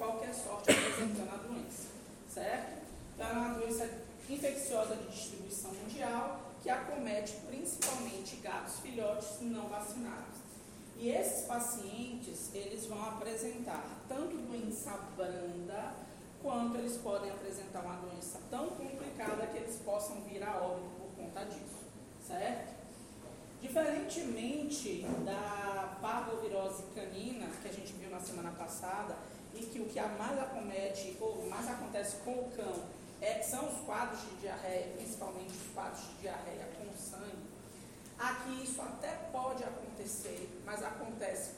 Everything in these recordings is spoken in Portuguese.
qualquer sorte apresentando a doença, certo? Então, é uma doença infecciosa de distribuição mundial que acomete principalmente gatos filhotes não vacinados. E esses pacientes, eles vão apresentar tanto doença branda, quanto eles podem apresentar uma doença tão complicada que eles possam vir a óbito por conta disso, certo? Diferentemente da parvovirose canina, que a gente viu na semana passada, e que o que mais acomete, ou mais acontece com o cão, é, são os quadros de diarreia, principalmente os quadros de diarreia com sangue, aqui isso até pode acontecer, mas acontece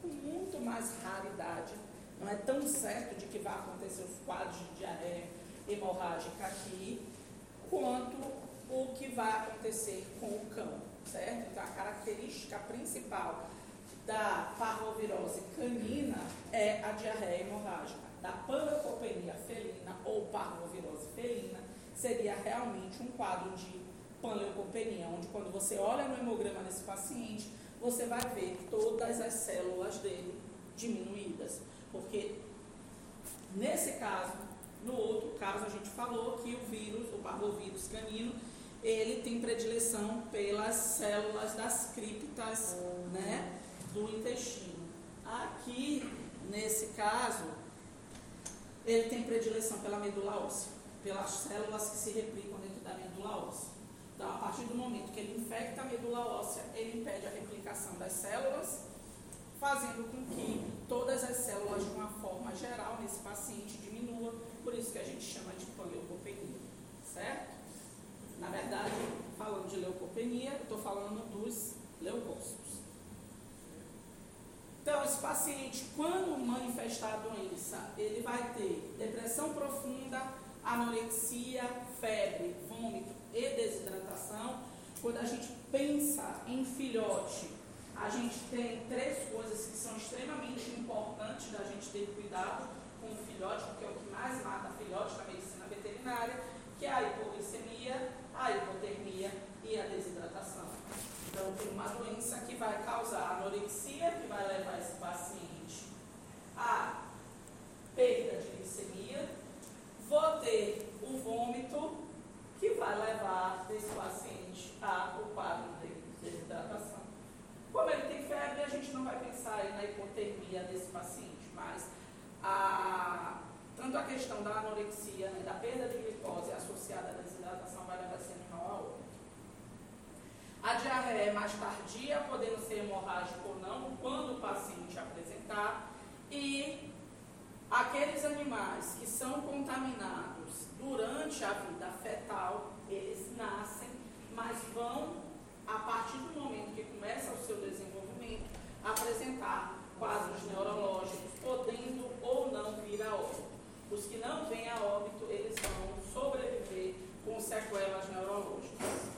com muito mais raridade. Não é tão certo de que vai acontecer os quadros de diarreia hemorrágica aqui, quanto o que vai acontecer com o cão, certo? Então, a característica principal da parvovirose canina é a diarreia hemorrágica. Da panleucopenia felina ou parvovirose felina seria realmente um quadro de panleucopenia, onde quando você olha no hemograma desse paciente, você vai ver todas as células dele diminuídas. Porque nesse caso, no outro caso, a gente falou que o vírus, o parvovírus canino, ele tem predileção pelas células das criptas né, do intestino. Aqui, nesse caso, ele tem predileção pela medula óssea, pelas células que se replicam dentro da medula óssea. Então, a partir do momento que ele infecta a medula óssea, ele impede a replicação das células, fazendo com que todas as células, de uma forma geral, nesse paciente diminua, por isso que a gente chama de panleucopenia, certo? Na verdade, falando de leucopenia, eu estou falando dos leucócitos. Então, esse paciente, quando manifestar a doença, ele vai ter depressão profunda, anorexia, febre, vômito e desidratação. Quando a gente pensa em filhote, a gente tem três coisas que são extremamente importantes da gente ter cuidado com o filhote, porque é o que mais mata filhote na medicina veterinária, que é a hipoglicemia, a hipotermia e a desidratação. Então, tem uma doença que vai causar anorexia, que vai levar esse paciente a perda de glicemia. Vou ter o vômito, que vai levar esse paciente a o quadro de desidratação. Como ele tem febre, a gente não vai pensar na hipotermia desse paciente, mas a, tanto a questão da anorexia, né, da perda de glicose associada à desidratação vai levar esse. A diarreia é mais tardia, podendo ser hemorrágica ou não, quando o paciente apresentar. E aqueles animais que são contaminados durante a vida fetal, eles nascem, mas vão, a partir do momento que começa o seu desenvolvimento, apresentar quadros neurológicos, podendo ou não vir a óbito. Os que não vêm a óbito, eles vão sobreviver com sequelas neurológicas.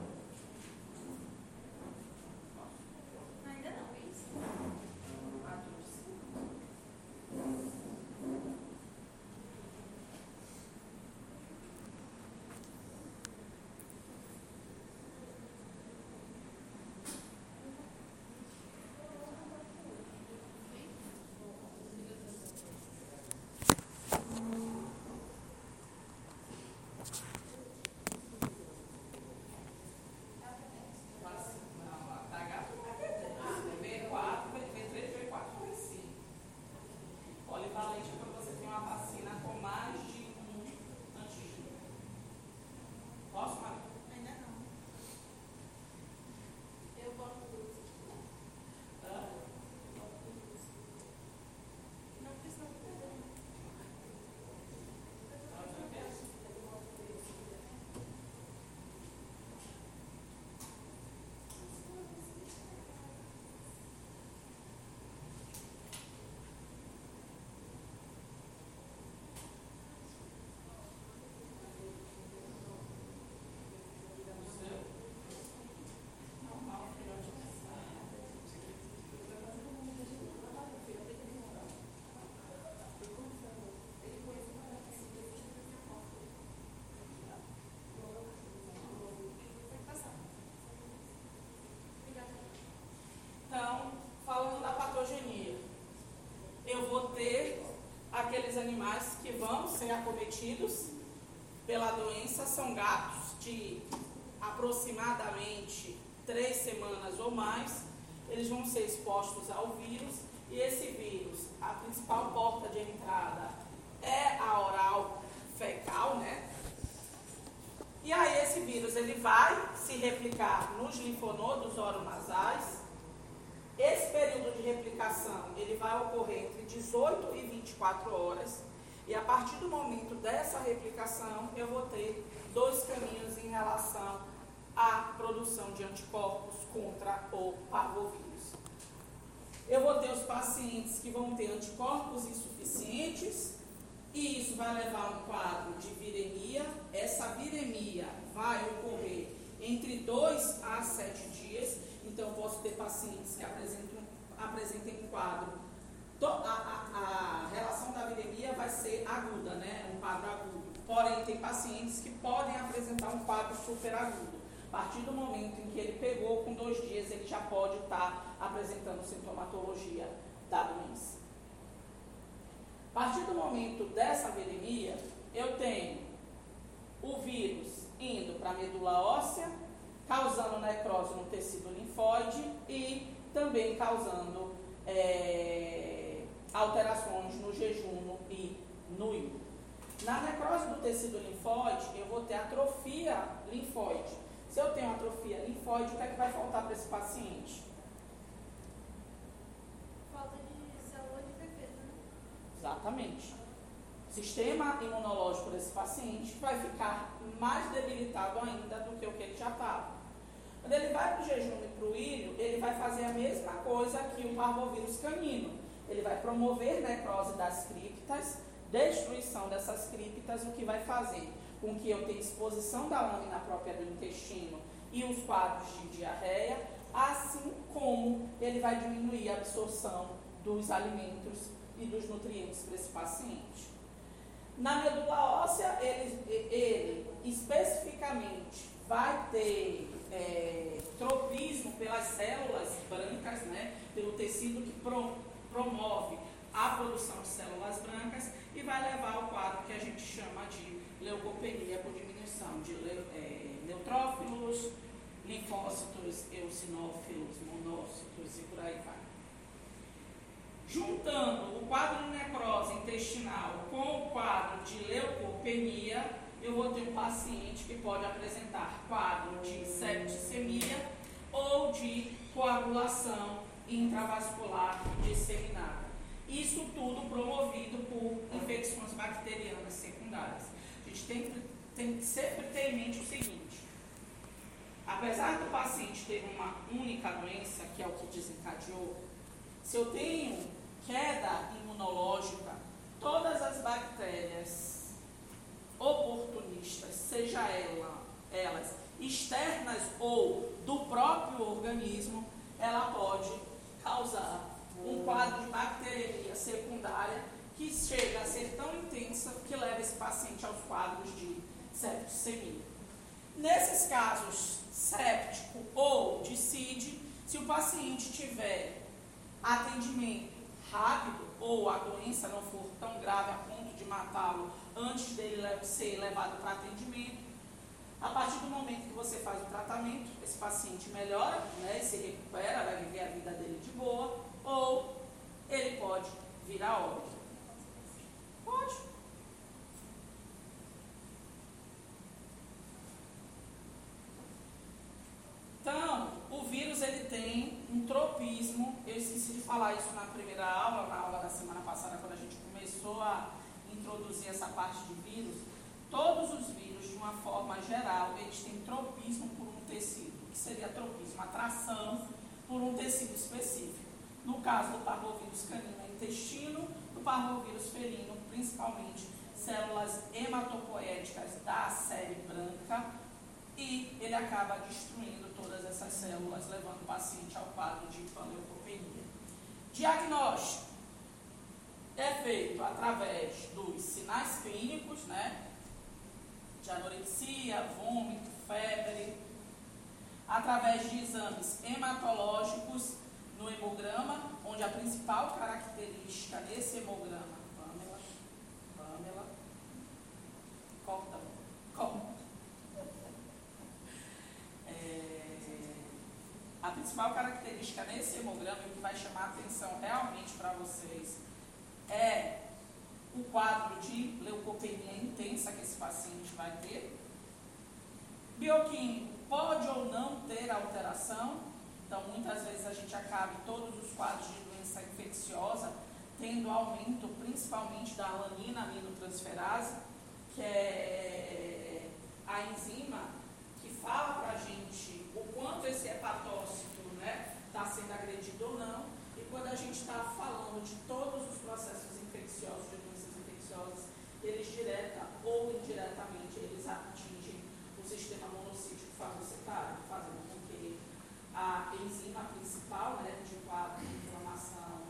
patogenia. Eu vou ter aqueles animais que vão ser acometidos pela doença, são gatos de aproximadamente três semanas ou mais, eles vão ser expostos ao vírus. Eu vou ter dois caminhos em relação à produção de anticorpos contra o parvovírus. Eu vou ter os pacientes que vão ter anticorpos insuficientes e isso vai levar a um quadro de viremia. Essa viremia vai ocorrer entre 2 a 7 dias. Então, eu posso ter pacientes que apresentam, apresentem um quadro. A, a, a relação da viremia vai ser aguda, né? Um quadro agudo. Porém, tem pacientes que podem apresentar um quadro superagudo. A partir do momento em que ele pegou, com dois dias, ele já pode estar apresentando sintomatologia da doença. A partir do momento dessa viremia, eu tenho o vírus indo para a medula óssea, causando necrose no tecido linfóide e também causando é, alterações no jejum e no ímune. Na necrose do tecido linfóide, eu vou ter atrofia linfóide. Se eu tenho atrofia linfóide, o que é que vai faltar para esse paciente? Exatamente. O sistema imunológico desse paciente vai ficar mais debilitado ainda do que o que ele já estava. Quando ele vai para o jejum e para o ilho, ele vai fazer a mesma coisa que o parvovírus canino. Ele vai promover necrose das criptas, destruição dessas criptas, o que vai fazer com que eu tenha exposição da lâmina própria do intestino e os quadros de diarreia, assim como ele vai diminuir a absorção dos alimentos e dos nutrientes para esse paciente. Na medula óssea, ele, ele especificamente vai ter é, tropismo pelas células brancas, né, pelo tecido que pro, promove a produção de células brancas e vai levar ao quadro que a gente chama de leucopenia por diminuição de é, neutrófilos, linfócitos, eosinófilos, monócitos e por aí vai. Juntando o quadro de necrose intestinal com o quadro de leucopenia, eu vou ter um paciente que pode apresentar quadro de septicemia ou de coagulação intravascular disseminada. Isso tudo promovido por infecções bacterianas secundárias. A gente tem, tem que sempre ter em mente o seguinte: apesar do paciente ter uma única doença, que é o que desencadeou, se eu tenho queda imunológica, todas as bactérias oportunistas, seja ela, elas externas ou do próprio organismo, ela pode causar um quadro de bacteriemia secundária que chega a ser tão intensa que leva esse paciente aos quadros de septicemia. Nesses casos séptico ou de CID, se o paciente tiver atendimento rápido ou a doença não for tão grave a ponto de matá-lo antes dele ser levado para atendimento, a partir do momento que você faz o tratamento, esse paciente melhora, né, se recupera, vai viver a vida dele de boa, ou ele pode vir a óbito. Pode. Então, o vírus ele tem um tropismo. Eu esqueci de falar isso na primeira aula, na aula da semana passada, quando a gente começou a introduzir essa parte de vírus. Todos os vírus, de uma forma geral, eles têm tropismo por um tecido. O que seria tropismo? Atração por um tecido específico. No caso do parvovírus canino, intestino, do parvovírus felino, principalmente células hematopoéticas da série branca, e ele acaba destruindo todas essas células, levando o paciente ao quadro de panleucopenia. Diagnóstico é feito através dos sinais clínicos, né? De anorexia, vômito, febre, através de exames hematológicos no hemograma, onde a principal característica desse hemograma, Pamela, Pamela. Corta, corta. É, a principal característica nesse hemograma, e o que vai chamar a atenção realmente para vocês, é o quadro de leucopenia intensa que esse paciente vai ter. Bioquímico pode ou não ter alteração, então muitas vezes a gente acaba todos os quadros de doença infecciosa tendo aumento principalmente da alanina aminotransferase, que é a enzima que fala para a gente o quanto esse hepatócito está né, tá sendo agredido ou não, e quando a gente está falando de todos os processos infecciosos, de doenças infecciosas, eles direta ou indiretamente eles atingem o sistema monocítico fagocitário, fazendo com que a enzima principal, né, de quadro de inflamação,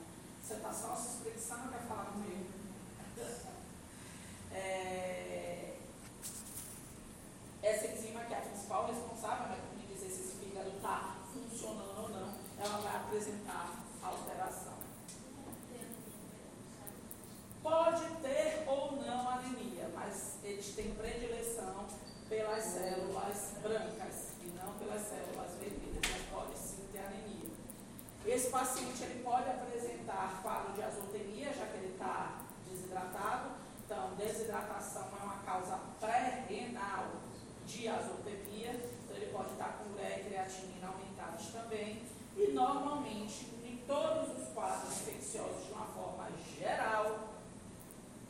você está só espreguiçando, quer falar comigo? É, essa enzima que é a principal responsável né, por dizer se esse fígado está funcionando ou não, ela vai apresentar alteração. Pode ter ou não anemia, mas eles têm predileção pelas células brancas e não pelas células vermelhas, mas pode sim ter anemia. Esse paciente ele pode apresentar quadro de azotemia, já que ele está desidratado. Então, desidratação é uma causa pré-renal de azotemia. Então, ele pode estar com ureia e creatinina aumentados também. E, normalmente, em todos os quadros infecciosos, de uma forma geral,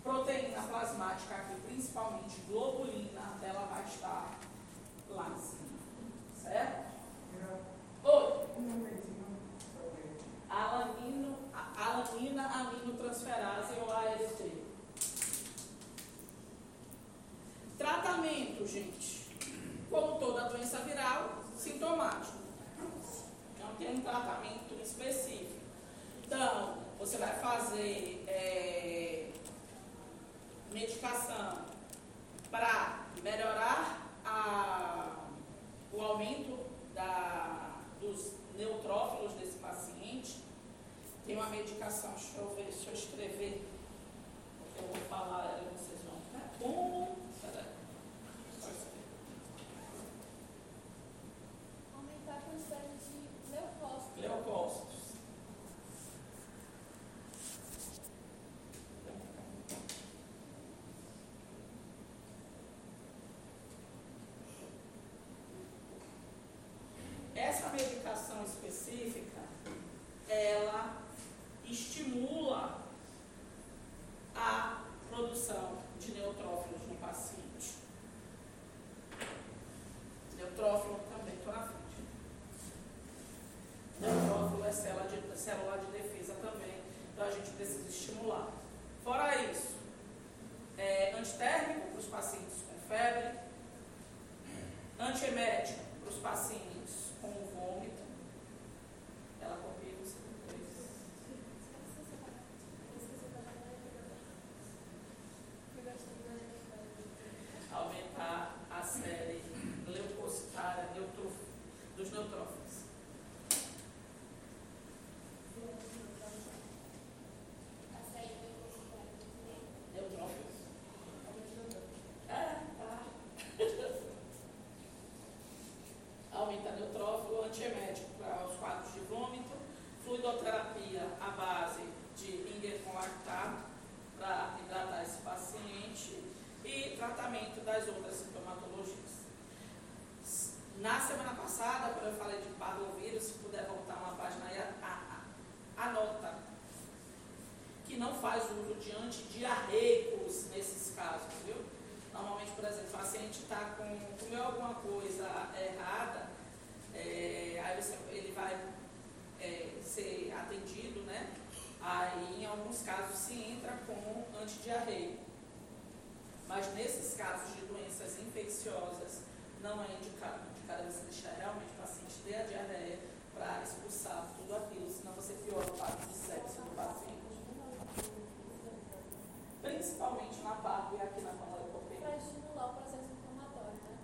proteína plasmática aqui, principalmente globulina, ela vai estar lá em cima. Certo? Oi. Alanino, alanina aminotransferase ou ALT. Tratamento, gente. Como toda doença viral, sintomático. Não tem um tratamento específico. Então, você vai fazer é, medicação para melhorar a, o aumento da, dos neutrófilos desse paciente. Tem uma medicação, deixa eu ver, deixa eu escrever, porque eu vou falar vocês vão. Como? Aumentar a quantidade de leucócitos. Leucócitos. Essa medicação específica, ela estimula a produção de neutrófilos no paciente. Neutrófilo também, estou na frente. Neutrófilo é célula de, célula de defesa também, então a gente precisa estimular. Fora isso, é, antitérmico para os pacientes com febre, antiemético para os pacientes com vômito. Ela copia os dois. Aumentar a série leucocitária neutro, dos neutrófilos. Neutrófilos. É, tá. Aumenta neutrófilo, antiemético para os quadros de vômito, fluidoterapia à base de Inger com lactato para hidratar esse paciente e tratamento das outras sintomatologias. Na semana passada, quando eu falei de parvovírus, se puder voltar uma página aí, anota que não faz uso de antidiarreicos nesses casos, viu? Normalmente, por exemplo, o paciente está com, comeu alguma coisa errada, é, aí você, ele vai é, ser atendido, né? Aí, em alguns casos, se entra com antidiarreico. Mas nesses casos de doenças infecciosas, não é indicado. Indicado é você deixar realmente o paciente ter a diarreia para expulsar tudo aquilo, senão você piora o quadro de sepsis do paciente. Principalmente na barba e aqui na Para panleucopenia. estimular o processo inflamatório, né?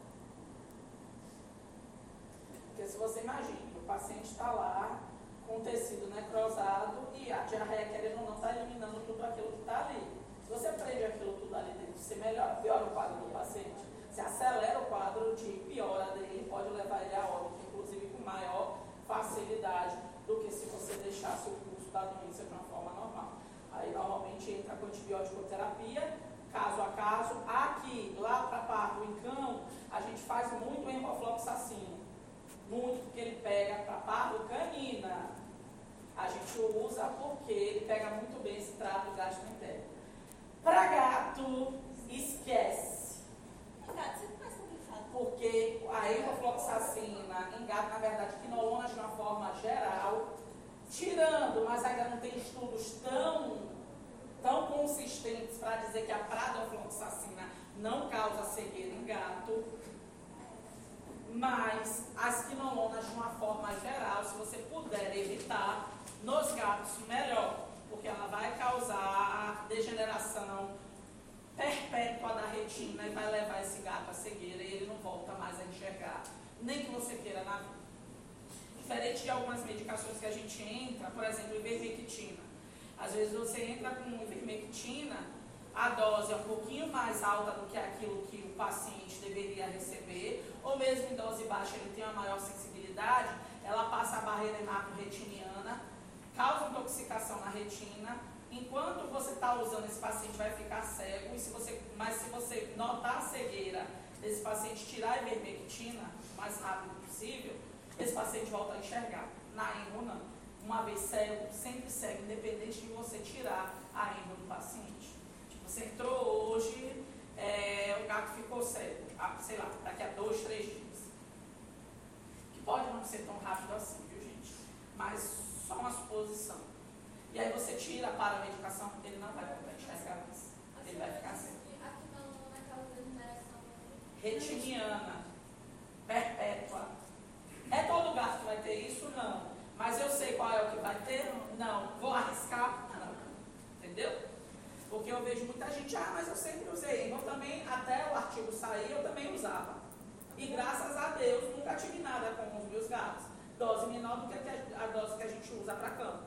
Porque se você imagina, o paciente está lá com o tecido necrosado e a diarreia, querendo ou não, está eliminando tudo aquilo que está ali. Se você prende aquilo tudo ali dentro. Você melhora ou piora o quadro do paciente? Você acelera o quadro de piora dele, pode levar ele a óbito, inclusive com maior facilidade do que se você deixasse o curso da doença de uma forma normal. Aí normalmente entra com antibiótico terapia, caso a caso. Aqui, lá para parto em cão, a gente faz muito enrofloxacino. Muito, porque ele pega para parto canina. A gente usa porque ele pega muito bem esse trato gastrointestinal. Para gato, esquece. Gato sempre mais complicado. Porque a enrofloxacina em gato, na verdade, quinolona de uma forma geral, tirando, mas ainda não tem estudos tão, tão consistentes para dizer que a pradofloxacina não causa cegueira em gato. Mas as quinolonas, de uma forma geral, se você puder evitar, nos gatos, melhor. Porque ela vai causar degeneração perpétua da retina e vai levar esse gato à cegueira e ele não volta mais a enxergar. Nem que você queira na vida. Diferente de algumas medicações que a gente entra, por exemplo, ivermectina. Às vezes você entra com ivermectina, a dose é um pouquinho mais alta do que aquilo que o paciente deveria receber, ou mesmo em dose baixa ele tem uma maior sensibilidade, ela passa a barreira hemato-retiniana, causa intoxicação na retina. Enquanto você está usando, esse paciente vai ficar cego, e se você, mas se você notar a cegueira desse paciente, tirar a ivermectina o mais rápido possível, esse paciente volta a enxergar. Na emo. Uma vez cego, sempre cego, independente de você tirar a emo do paciente. Você entrou hoje, é, o gato ficou cego, sei lá, daqui a dois, três dias. Que pode não ser tão rápido assim, viu gente? Mas só uma suposição. E aí você tira para a medicação, ele não vai voltar a enxergar mais. Ele vai ficar cego. Retiniana, perpétua. É todo gato que vai ter isso? Não. Mas eu sei qual é o que vai ter? Não. Vou arriscar? Não. Entendeu? Porque eu vejo muita gente, ah, mas eu sempre usei. Eu também, até o artigo sair, eu também usava. E graças a Deus, nunca tive nada com os meus gatos. Dose menor do que a dose que a gente usa para campo.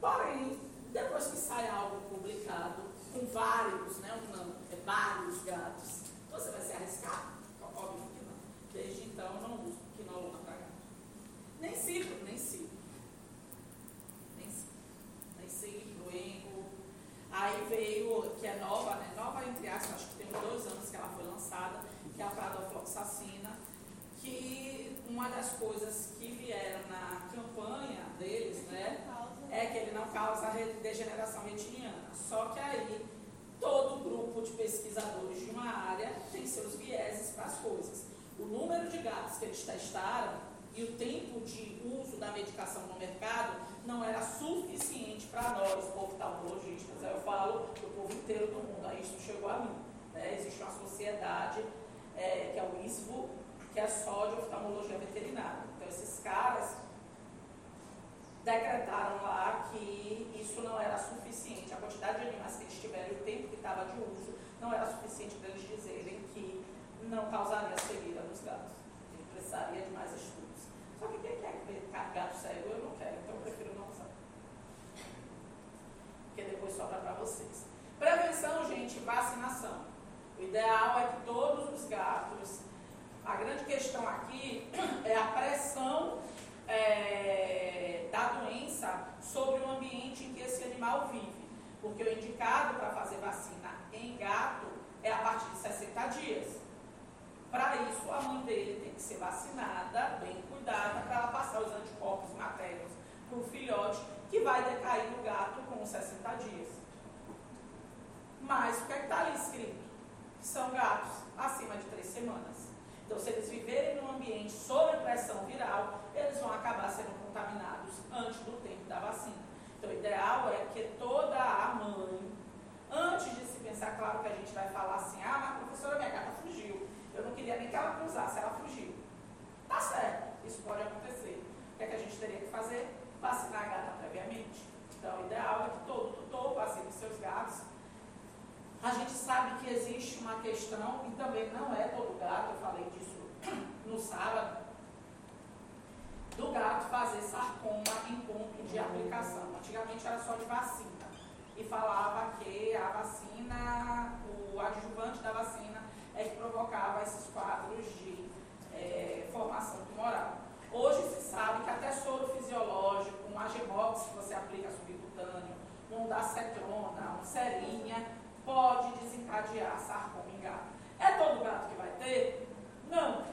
Porém, depois que sai algo publicado, com vários, né, não, é vários gatos, você vai se arriscar? Óbvio que não. Desde então, não uso quinolona para gato. Nem sigo, nem sigo. Nem sigo. Nem sigo, proengo. Aí veio, que é nova, né? Nova entre aspas, acho que tem uns dois anos que ela foi lançada, que é a pradofloxacina, que das coisas que vieram na campanha deles, né? é que ele não causa degeneração retiniana. Só que aí todo grupo de pesquisadores de uma área tem seus vieses para as coisas. O número de gatos que eles testaram e o tempo de uso da medicação no mercado não era suficiente para nós, oftalmologistas. Eu falo do povo inteiro do mundo, aí isso chegou a mim. né? Existe uma sociedade é, que é o ISVO, que é só de oftalmologia veterinária. Então esses caras decretaram lá que isso não era suficiente, a quantidade de animais que eles tiveram e o tempo que estava de uso não era suficiente para eles dizerem que não causaria cegueira nos gatos. Ele precisaria de mais estudos. Só que quem quer ver gato cego, eu não quero, então eu prefiro não usar. Porque depois sobra para vocês. Prevenção, gente, vacinação. O ideal é que todos os gatos. A grande questão aqui é a pressão é, da doença sobre o ambiente em que esse animal vive. Porque o indicado para fazer vacina em gato é a partir de 60 dias. Para isso, a mãe dele tem que ser vacinada, bem cuidada, para ela passar os anticorpos maternos para o filhote, que vai decair no gato com 60 dias. Mas o que é está ali escrito? São gatos acima de 3 semanas. Então, se eles viverem num ambiente sob pressão viral, eles vão acabar sendo contaminados antes do tempo da vacina. Então, o ideal é que toda a mãe, antes de se pensar, claro que a gente vai falar assim, ah, mas professora, minha gata fugiu. Eu não queria nem que ela cruzasse, ela fugiu. Tá certo, isso pode acontecer. O que, é que a gente teria que fazer? Vacinar a gata previamente. Então, o ideal é que todo tutor vacine seus gatos a gente sabe que existe uma questão, e também não é todo gato, eu falei disso no sábado, do gato fazer sarcoma em ponto de aplicação. Antigamente era só de vacina. e falava que a vacina, o adjuvante da vacina é que provocava esses quadros de é, formação tumoral. Hoje se sabe que até soro fisiológico, um Agemox que você aplica subcutâneo, um dacetrona, um serinha, pode desencadear sarcoma em gato. É todo gato que vai ter? Não.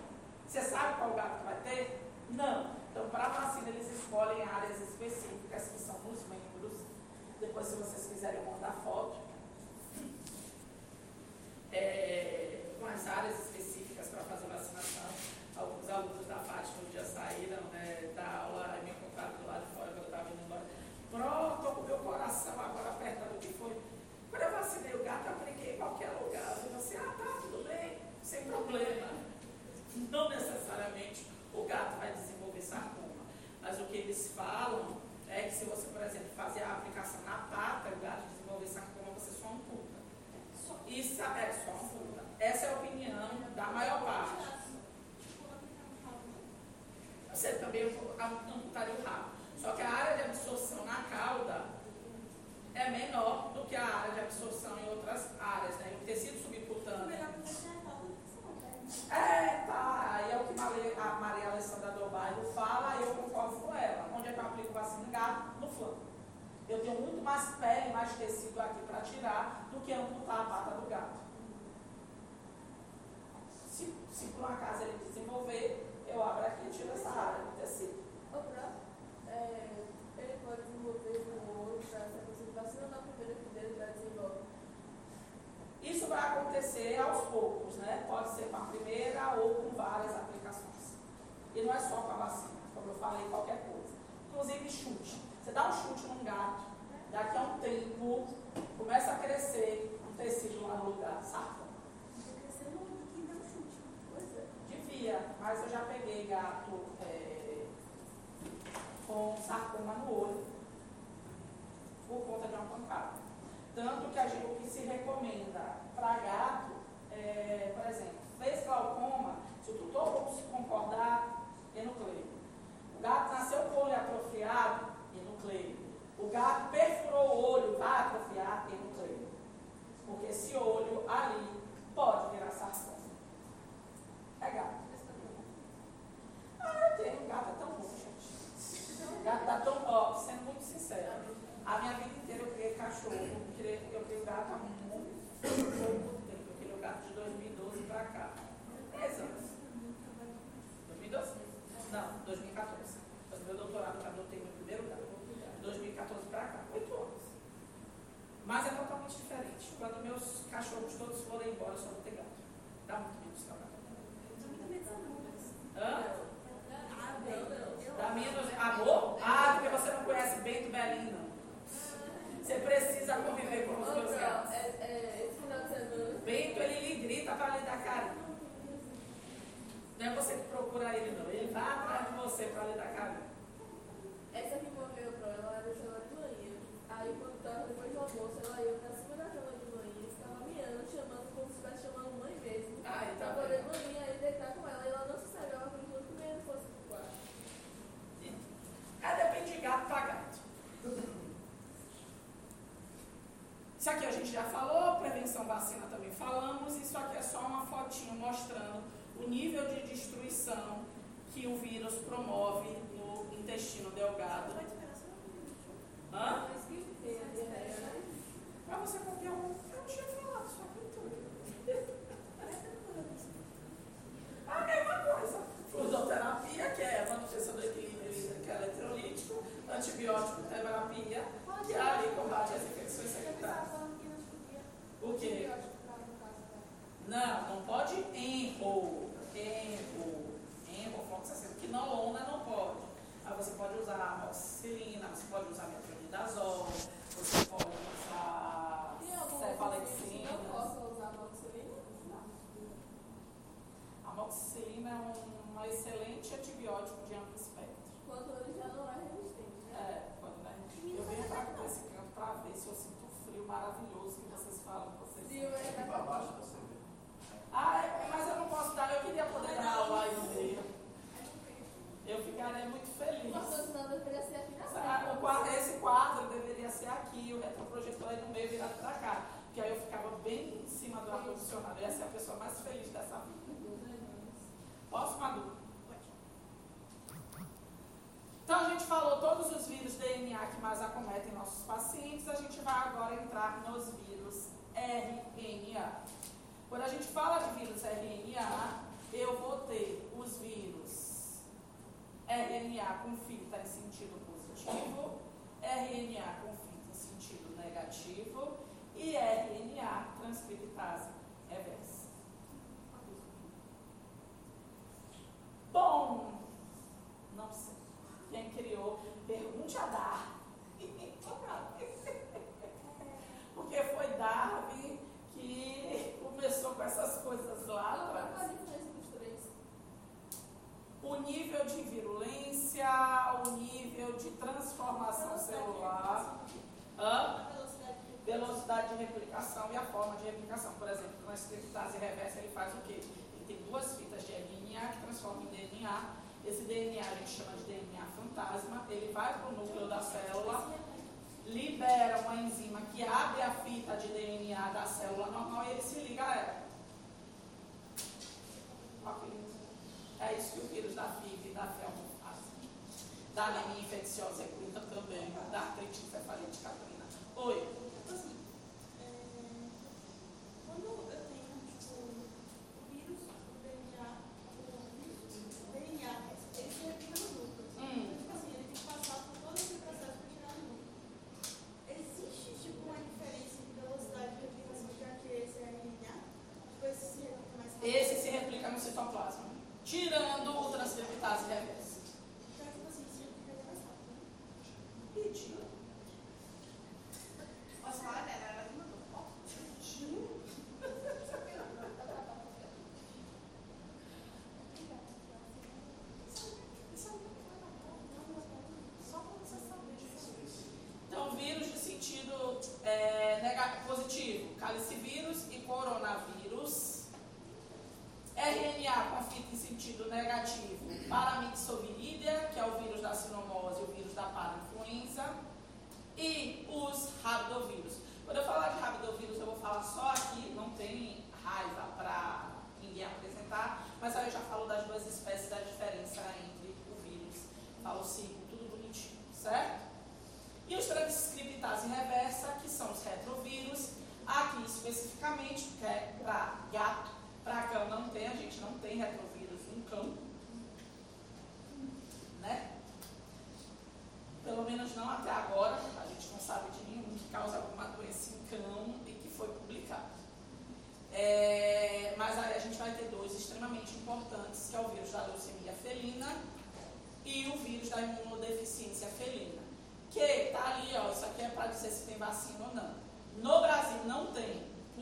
Você sabe qual gato que vai ter? Não. Então, para a vacina, eles escolhem áreas específicas que são nos membros. Depois, se vocês quiserem mandar foto, é, com as áreas específicas para fazer vacinação. Alguns alunos da Fátima dia saíram né, da aula e me encontraram do lado de fora quando eu estava indo embora. Pronto, com meu coração agora apertado. O que foi? Quando eu vacinei o gato, eu em qualquer lugar. Eu disse, ah, tá, tudo bem, sem problema. Não necessariamente o gato vai desenvolver sarcoma. Mas o que eles falam é que se você, por exemplo, fazer a aplicação na pata, o gato desenvolver sarcoma, você só amputa. Isso é só amputa. Essa é a opinião da maior parte. Você também amputaria o rabo. Só que a área de absorção na cauda é menor do que a área de absorção em outras áreas, né? O tecido subcutâneo. É, tá. Aí é o que a Maria Alessandra do Bairro fala, e eu concordo com ela. Onde é que eu aplico vacina em gato? No flanco. Eu tenho muito mais pele, mais tecido aqui para tirar do que amputar a pata do gato. Se, se por um acaso ele desenvolver, eu abro aqui e tiro essa área do tecido. O próximo, é, ele pode desenvolver um outro para essa vacina na primeira que dele já desenvolve. Isso vai acontecer aos poucos, né? Pode ser com a primeira ou com várias aplicações. E não é só com a vacina, como eu falei, qualquer coisa. Inclusive chute. Você dá um chute num gato, daqui a um tempo começa a crescer um tecido lá no lugar, saca? Devia, mas eu já peguei gato é, com sarcoma no olho por conta de uma pancada. Tanto que a gente, o que se recomenda para gato, é, por exemplo, fez glaucoma, se o tutor concordar, enucleio. O gato nasceu com o olho atrofiado, enucleio. O gato perfurou o olho, vai atrofiar, enucleio. Porque esse olho ali pode virar sarcoma. É gato. Ah, eu tenho. Gato é tão bom, gente. Gato tá tão bom, sendo muito sincero. A minha vida inteira eu criei cachorro, eu criei, eu criei gato há muito pouco tempo. Eu criei o gato de 2012 para cá. 10 anos. 2012? Não, 2014. Mas meu doutorado já adotei meu primeiro gato. 2014 para cá, 8 anos. Mas é totalmente diferente. Quando meus cachorros todos forem embora, eu só vou ter gato. Dá muito menos trabalho. Hã? Dá menos amor? Ah, porque você não conhece Bento Belino. Você precisa conviver com os seus gatos. É, é. Bento, ele lhe grita para lhe dar carinho. Não é você que procura ele, não. Ele vai atrás de você para lhe dar carinho. Essa que morreu, pro, ela deixou ela de manhã. Aí, quando estava depois do almoço, ela ia para cima da cama de manhã, ficava miando, chamando, como se estivesse chamando mãe mesmo. Ah, então. Pra poder manhã aí deitar com ela. E ela não se sagava por enquanto que meia fosse pro quarto. É, depende de gato para gato. Isso aqui a gente já falou, prevenção vacina também falamos. Isso aqui é só uma fotinho mostrando o nível de destruição que o vírus promove intestino delgado. Hã? Para você copiar um. Eu não tinha falado, só pintura. A mesma coisa. Fluidoterapia, que é a manutenção do equilíbrio que é eletrolítico, antibiótico terapia, e aí combate as infecções secundárias. O quê? Não, não pode empo, empo, empo, fluoxacino, quinolona não pode. Aí você pode usar amoxicilina, você pode usar metronidazol, você pode usar Tem alguma cefalexina. Não posso usar amoxicilina? É um, um excelente antibiótico de amplo espectro. Quando ele já não é resistente, né? É, quando né? Eu venho pra cá esse canto para ver se eu sinto frio maravilhoso que vocês falam que vocês Frio é sentem. Para baixo você vê. Ah, é, mas eu não posso dar, eu queria poder dar aula aí no meio. Eu ficaria muito feliz. Nossa, senão deveria ser aqui na Ah, o quadro- esse quadro deveria ser aqui, o retroprojetor aí RNA que mais acometem nossos pacientes, a gente vai agora entrar nos vírus RNA. Quando a gente fala de vírus RNA, eu vou ter os vírus RNA com fita em sentido positivo, RNA com fita em sentido negativo e RNA transcriptase reversa. Bom, não sei. Quem criou, pergunte a Darwin. Porque foi Darwin que começou com essas coisas lá atrás. O nível de virulência, o nível de transformação celular. Hã? Velocidade de replicação e a forma de replicação. Por exemplo, com a escritase reversa, ele faz o quê? Ele tem duas fitas de RNA que transformam em DNA. Esse DNA a gente chama de DNA fantasma. Ele vai para o núcleo da célula, libera uma enzima que abre a fita de DNA da célula normal e ele se liga a ela. É isso que o vírus da FIV e da felma fazem. Da anemia infecciosa equina também, da artrite encefalite caprina. Oi. especificamente é para gato, para cão não tem, a gente não tem retrovírus no cão.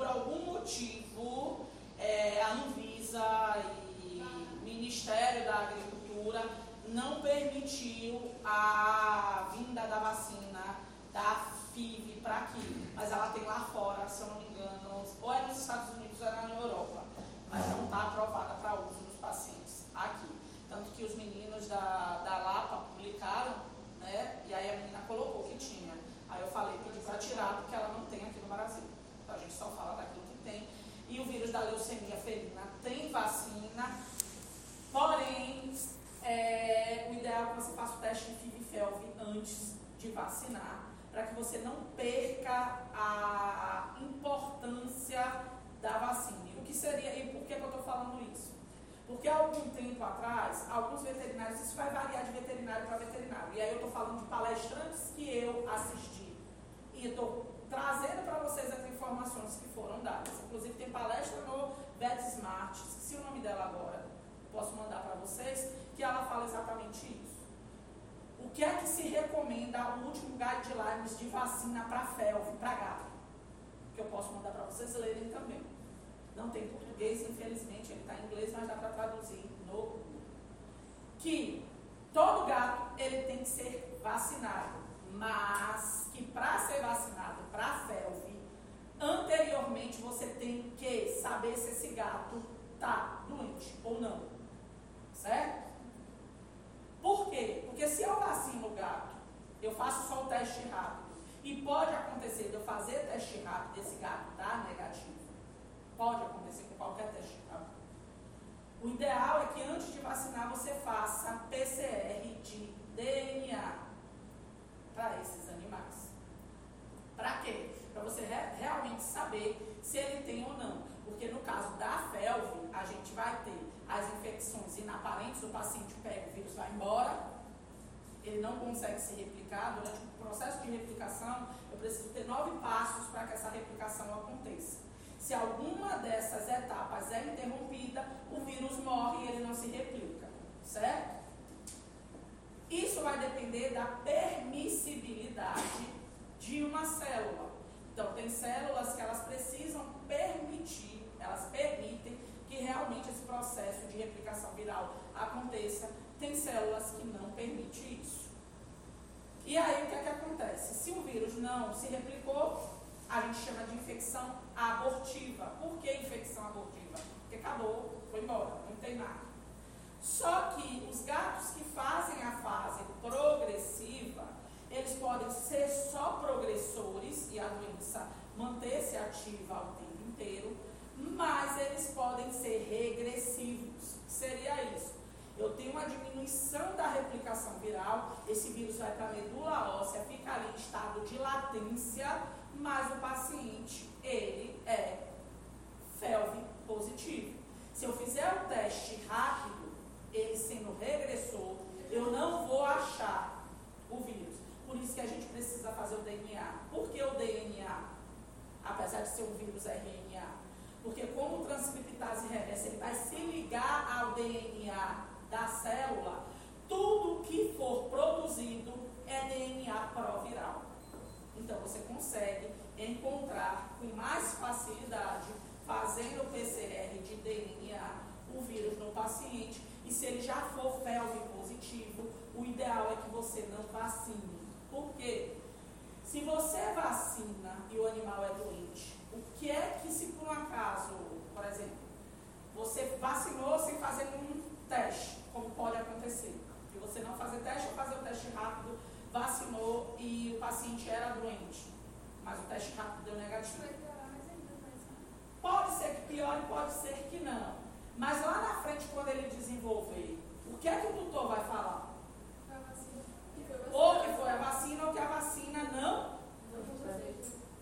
por algum motivo, é, a Anvisa e o Ministério da Agricultura não permitiu a vinda da vacina da FIV para aqui. Mas ela tem lá fora, se eu não me engano, ou é nos Estados Unidos ou é na Europa. Mas não está aprovada para uso nos pacientes aqui. Tanto que os meninos da, da Lapa publicaram, né? E aí a menina colocou que tinha. Aí eu falei, pedi para tirar, porque da leucemia felina tem vacina, porém, é, o ideal é que você faça o teste de FIV-FELV antes de vacinar, para que você não perca a importância da vacina. E o que seria, e por que, eu estou falando isso? Porque há algum tempo atrás, alguns veterinários, isso vai variar de veterinário para veterinário, e aí eu estou falando de palestrantes que eu assisti, e estou trazendo para vocês as informações que foram dadas. Inclusive tem palestra no Vet Smart, se o nome dela agora, posso mandar para vocês, que ela fala exatamente isso. O que é que se recomenda o último guidelines de vacina para felve, para gato? Que eu posso mandar para vocês lerem também. Não tem português, infelizmente, ele está em inglês, mas dá para traduzir no Google. Que todo gato ele tem que ser vacinado mas que para ser vacinado para a FELV, anteriormente você tem que saber se esse gato está doente ou não. Certo? Por quê? Porque se eu vacino o gato, eu faço só o teste rápido. E pode acontecer de eu fazer teste rápido e esse gato dar negativo. Pode acontecer com qualquer teste rápido. O ideal é que antes de vacinar você faça PCR de DNA para esses animais. Para quê? Para você re realmente saber se ele tem ou não. Porque no caso da felve, a gente vai ter as infecções inaparentes, o paciente pega o vírus vai embora, ele não consegue se replicar. Durante o processo de replicação, eu preciso ter nove passos para que essa replicação aconteça. Se alguma dessas etapas é interrompida, o vírus morre e ele não se replica, certo? Isso vai depender da permissibilidade de uma célula. Então, tem células que elas precisam permitir, elas permitem que realmente esse processo de replicação viral aconteça. Tem células que não permitem isso. E aí, o que é que acontece? Se o vírus não se replicou, a gente chama de infecção abortiva. Por que infecção abortiva? Porque acabou, foi embora, não tem nada. Só que os gatos que fazem a fase progressiva, eles podem ser só progressores e a doença manter-se ativa o tempo inteiro, mas eles podem ser regressivos. Seria isso. Eu tenho uma diminuição da replicação viral, esse vírus vai para a medula óssea, fica ali em estado de latência, mas o paciente, ele é FeLV positivo. Se eu fizer o teste rápido, ele sendo regressor, eu não vou achar o vírus. Por isso que a gente precisa fazer o DNA. Por que o DNA? Apesar de ser um vírus RNA. Porque como o transcriptase reversa ele vai se ligar ao DNA da célula, tudo que for produzido é DNA proviral. Então você consegue encontrar com mais facilidade, fazendo o PCR de DNA, o vírus no paciente e se ele já for FeLV positivo, o ideal é que você não vacine. Por quê? Se você vacina e o animal é doente, o que é que se por um acaso, por exemplo, você vacinou sem fazer um teste, como pode acontecer? E você não fazer teste ou fazer o teste rápido, vacinou e o paciente era doente, mas o teste rápido deu negativo. Pode ser que piore, pode ser que não. Mas lá na frente, quando ele desenvolver, o que é que o tutor vai falar? Ou que foi a vacina ou que a vacina não,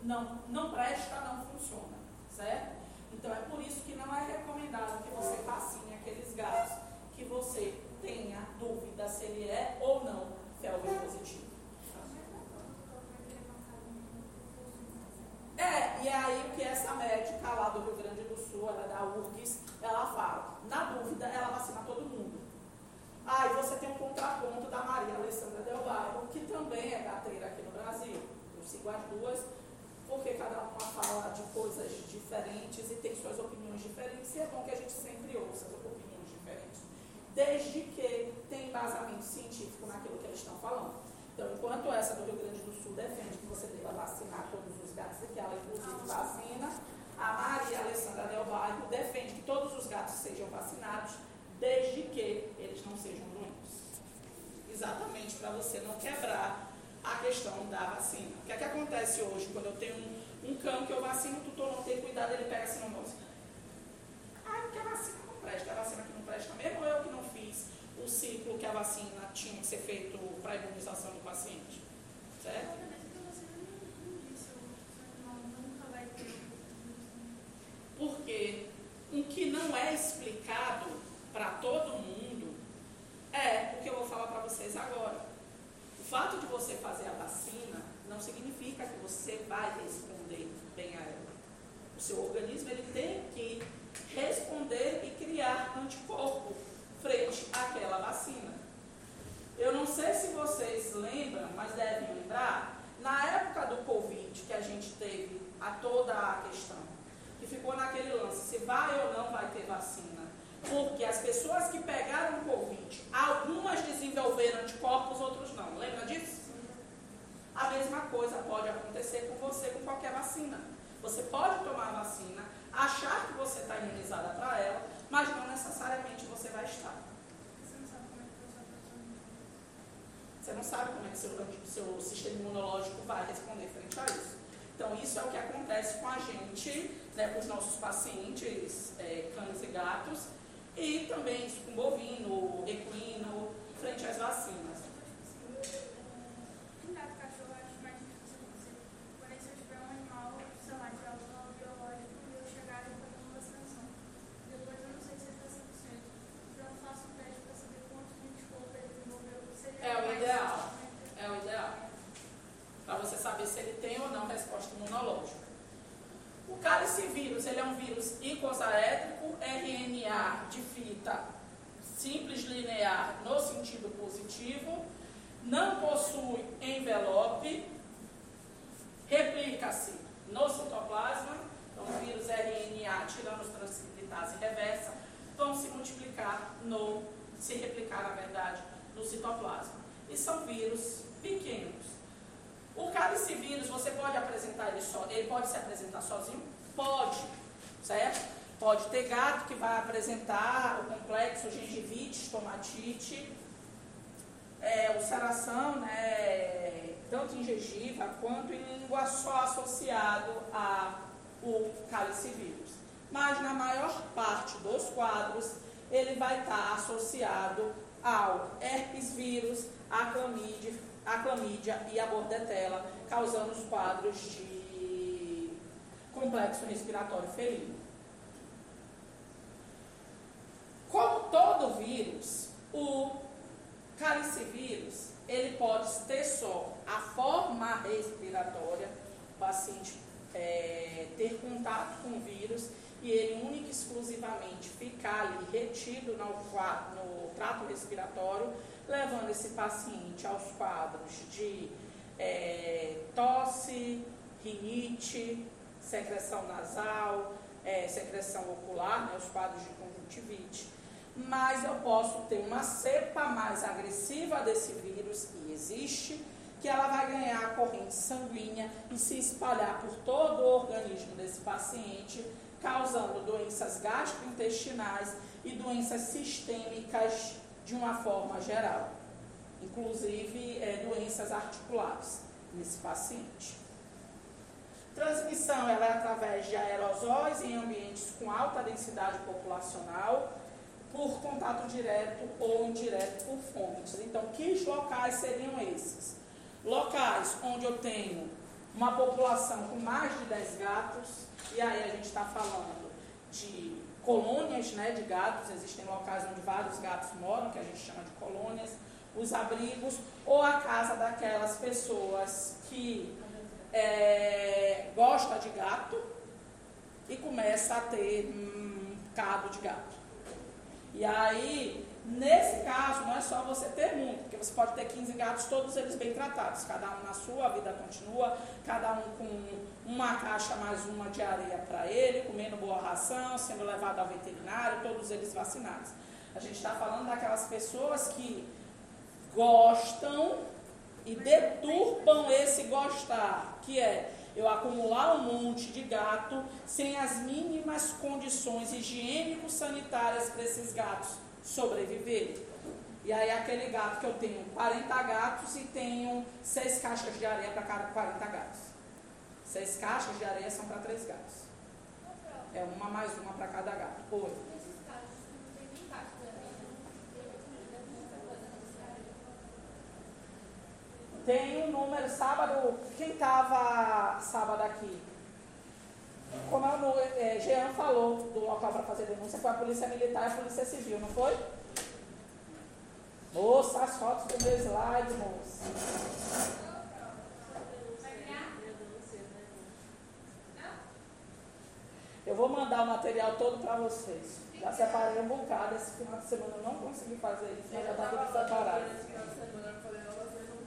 não, não presta, não funciona. Certo? Então é por isso que não é recomendado que você vacine aqueles gatos que você tenha dúvida se ele é ou não felve positivo. É, e aí o que essa médica lá do Rio Grande do Sul, ela é da URGS, ela fala, na dúvida, ela vacina todo mundo. Aí ah, você tem um contraponto da Maria Alessandra Del Bairro, que também é gateira aqui no Brasil. Eu sigo as duas, porque cada uma fala de coisas diferentes e tem suas opiniões diferentes, e é bom que a gente sempre ouça as opiniões diferentes, desde que tem embasamento científico naquilo que eles estão falando. Então, enquanto essa do Rio Grande do Sul defende que você deva vacinar todos os gatos e que ela, inclusive, vacina, a Maria Alessandra Del Bairro defende que todos os gatos sejam vacinados, desde que eles não sejam doentes. Exatamente para você não quebrar a questão da vacina. O que é que acontece hoje quando eu tenho um, um cão que eu vacino, o tutor não tem cuidado, ele pega no moço. Ah, porque a vacina não presta, a vacina que não presta mesmo, eu que não fiz o ciclo que a vacina tinha que ser feito para a imunização do paciente. Certo? Porque o que não é explicado para todo mundo é o que eu vou falar para vocês agora. O fato de você fazer a vacina não significa que você vai responder bem a ela. O seu organismo ele tem que responder e criar anticorpo frente àquela vacina. Eu não sei se vocês lembram, mas devem lembrar, na época do Covid que a gente teve a toda a questão que ficou naquele lance, se vai ou não vai ter vacina. Porque as pessoas que pegaram o Covid, algumas desenvolveram anticorpos, outros não. Lembra disso? A mesma coisa pode acontecer com você com qualquer vacina. Você pode tomar a vacina, achar que você está imunizada para ela, mas não necessariamente você vai estar. Você não sabe como é que seu, seu sistema imunológico vai responder frente a isso. Então, isso é o que acontece com a gente né, com os nossos pacientes, é, cães e gatos, e também isso com bovino, equino, frente às vacinas. Um gato não resposta imunológica. O cálice vírus, ele é um vírus icosaédrico, RNA de fita simples linear no sentido positivo, não possui envelope, replica-se no citoplasma, então os vírus RNA, tirando os transcriptase reversa, vão se multiplicar no, se replicar, na verdade, no citoplasma. E são vírus pequenos. O cálice vírus, você pode apresentar ele só, ele pode se apresentar sozinho? Pode, certo? Pode ter gato que vai apresentar o complexo gengivite, estomatite, é, ulceração, né, tanto em gengiva quanto em língua só associado ao cálice vírus. Mas na maior parte dos quadros, ele vai estar associado ao herpes vírus, a clamídia, a clamídia e a bordetela, causando os quadros de complexo respiratório felino. Como todo vírus, o calicivírus, ele pode ter só a forma respiratória, o paciente é, ter contato com o vírus e ele única e exclusivamente ficar ali retido no, no trato respiratório, levando esse paciente aos quadros de é, tosse, rinite, secreção nasal, é, secreção ocular, né, os quadros de conjuntivite. Mas eu posso ter uma cepa mais agressiva desse vírus, e existe, que ela vai ganhar a corrente sanguínea e se espalhar por todo o organismo desse paciente, causando doenças gastrointestinais e doenças sistêmicas de uma forma geral, inclusive é, doenças articulares nesse paciente. Transmissão ela é através de aerosóis em ambientes com alta densidade populacional, por contato direto ou indireto por fontes. Então, que locais seriam esses? Locais onde eu tenho uma população com mais de 10 gatos, e aí a gente está falando de colônias né, de gatos, existem locais onde vários gatos moram, que a gente chama de colônias, os abrigos, ou a casa daquelas pessoas que é, gosta de gato e começa a ter um cado de gato. E aí, nesse caso, não é só você ter muito, porque você pode ter 15 gatos, todos eles bem tratados, cada um na sua, a vida continua, cada um com uma caixa mais uma de areia para ele, comendo boa ração, sendo levado ao veterinário, todos eles vacinados. A gente está falando daquelas pessoas que gostam e deturpam esse gostar, que é eu acumular um monte de gato sem as mínimas condições higiênico-sanitárias para esses gatos sobreviverem. E aí aquele gato que eu tenho 40 gatos e tenho seis caixas de areia para cada 40 gatos. Seis caixas de areia são para três gatos. É uma mais uma para cada gato. Oi. Tem um número, sábado, quem estava sábado aqui? Como o é, Jean falou do local para fazer denúncia, foi a Polícia Militar e a Polícia Civil, não foi? Moça, as fotos do meu slide, moça. Eu vou mandar o material todo para vocês. Já separei um bocado. Esse final de semana eu não consegui fazer isso, mas já está tudo separado.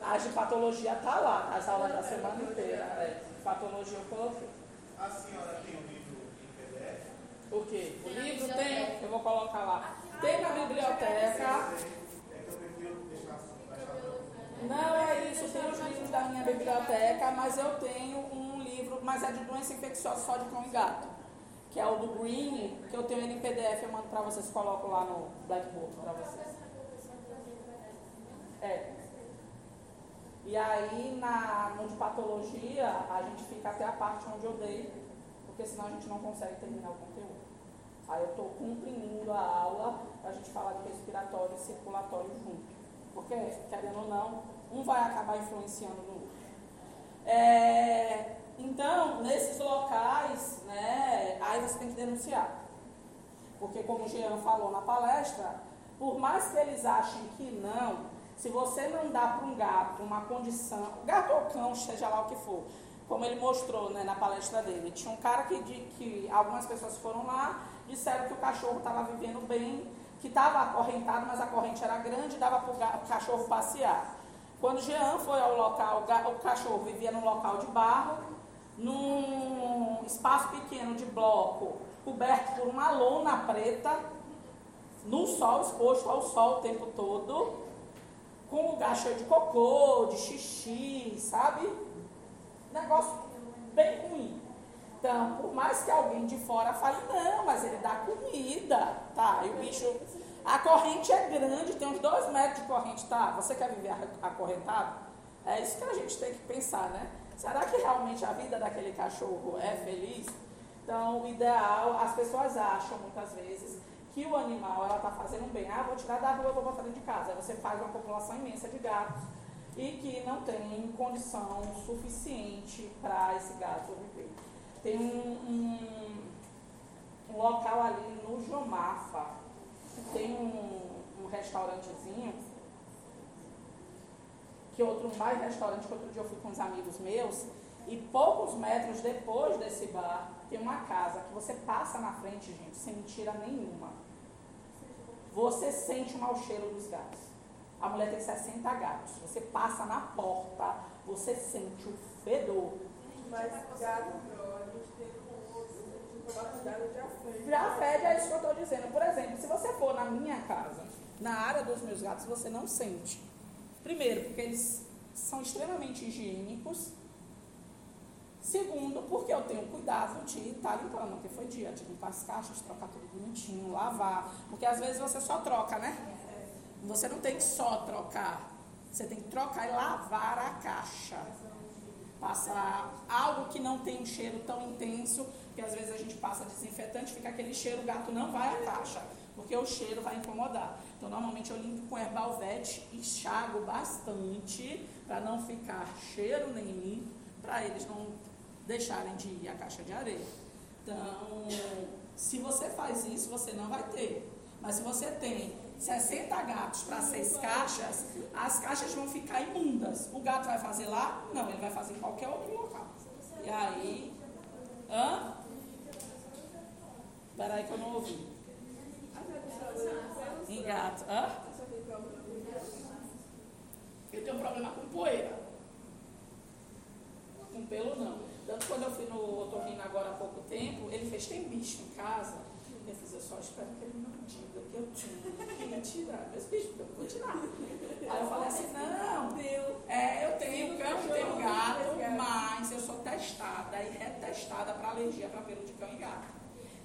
A de patologia está lá, as aulas da semana inteira. É, patologia eu coloquei. A senhora tem um livro em PDF? O quê? O livro tem? Eu vou colocar lá. Tem na biblioteca. Não é isso, tem os livros da minha biblioteca, mas eu tenho um livro, mas é de doença infecciosa só de cão e gato. Que é o do Green, que eu tenho ele em PDF, eu mando para vocês, coloco lá no Blackboard para vocês. É. E aí, na, no de patologia, a gente fica até a parte onde eu dei, porque senão a gente não consegue terminar o conteúdo. Aí eu estou comprimindo a aula para a gente falar de respiratório e circulatório junto. Porque, querendo ou não, um vai acabar influenciando no outro. É, então, nesses locais, né, aí você tem que denunciar. Porque, como o Jean falou na palestra, por mais que eles achem que não, se você não dá para um gato uma condição, gato ou cão, seja lá o que for, como ele mostrou né, na palestra dele. Tinha um cara que, de, que algumas pessoas foram lá, disseram que o cachorro estava vivendo bem, que estava acorrentado, mas a corrente era grande e dava para o cachorro passear. Quando Jean foi ao local, o cachorro vivia num local de barro, num espaço pequeno de bloco, coberto por uma lona preta, no sol, exposto ao sol o tempo todo, com lugar cheio de cocô, de xixi, sabe? Negócio bem ruim. Então, por mais que alguém de fora fale, não, mas ele dá comida, tá? E o bicho. A corrente é grande, tem uns dois metros de corrente, tá? Você quer viver acorrentado? É isso que a gente tem que pensar, né? Será que realmente a vida daquele cachorro é feliz? Então, o ideal, as pessoas acham muitas vezes que o animal ela está fazendo bem. Ah, vou tirar da rua, vou botar dentro de casa. Aí você faz uma população imensa de gatos e que não tem condição suficiente para esse gato viver. Tem um, um, um, local ali no Jomafa, tem um, um restaurantezinho, que outro mais restaurante que outro dia eu fui com uns amigos meus, e poucos metros depois desse bar tem uma casa que você passa na frente, gente, sem mentira nenhuma. Você sente o mau cheiro dos gatos. A mulher tem 60 gatos. Você passa na porta, você sente o fedor. Mas gato, a gente tem. Já fede, é isso que eu estou dizendo. Por exemplo, se você for na minha casa, na área dos meus gatos, você não sente. Primeiro, porque eles são extremamente higiênicos Segundo, porque eu tenho cuidado de estar limpando, porque foi dia de limpar as caixas, trocar tudo bonitinho, lavar. Porque às vezes você só troca, né? Você não tem que só trocar. Você tem que trocar e lavar a caixa. Passar algo que não tem um cheiro tão intenso, que às vezes a gente passa desinfetante, fica aquele cheiro, o gato não vai à caixa, porque o cheiro vai incomodar. Então, normalmente eu limpo com herbalvete, enxago bastante, para não ficar cheiro nenhum, para eles não deixarem de ir à caixa de areia. Então, se você faz isso, você não vai ter. Mas se você tem 60 gatos para seis caixas, as caixas vão ficar imundas. O gato vai fazer lá? Não, ele vai fazer em qualquer outro local. E aí. Hã? Peraí que eu não ouvi. Em gato. Hã? Eu tenho um problema com poeira. Com pelo não. Tanto quando eu fui no otorrino agora há pouco tempo, ele fez, tem bicho em casa? Eu fiz, eu só espero que ele não diga que eu tinha que tirar meus bichos, porque eu não vou tirar. Aí eu falei assim, não, é, eu tenho cão, eu tenho gato, mas eu sou testada e retestada para alergia para pelo de cão e gato.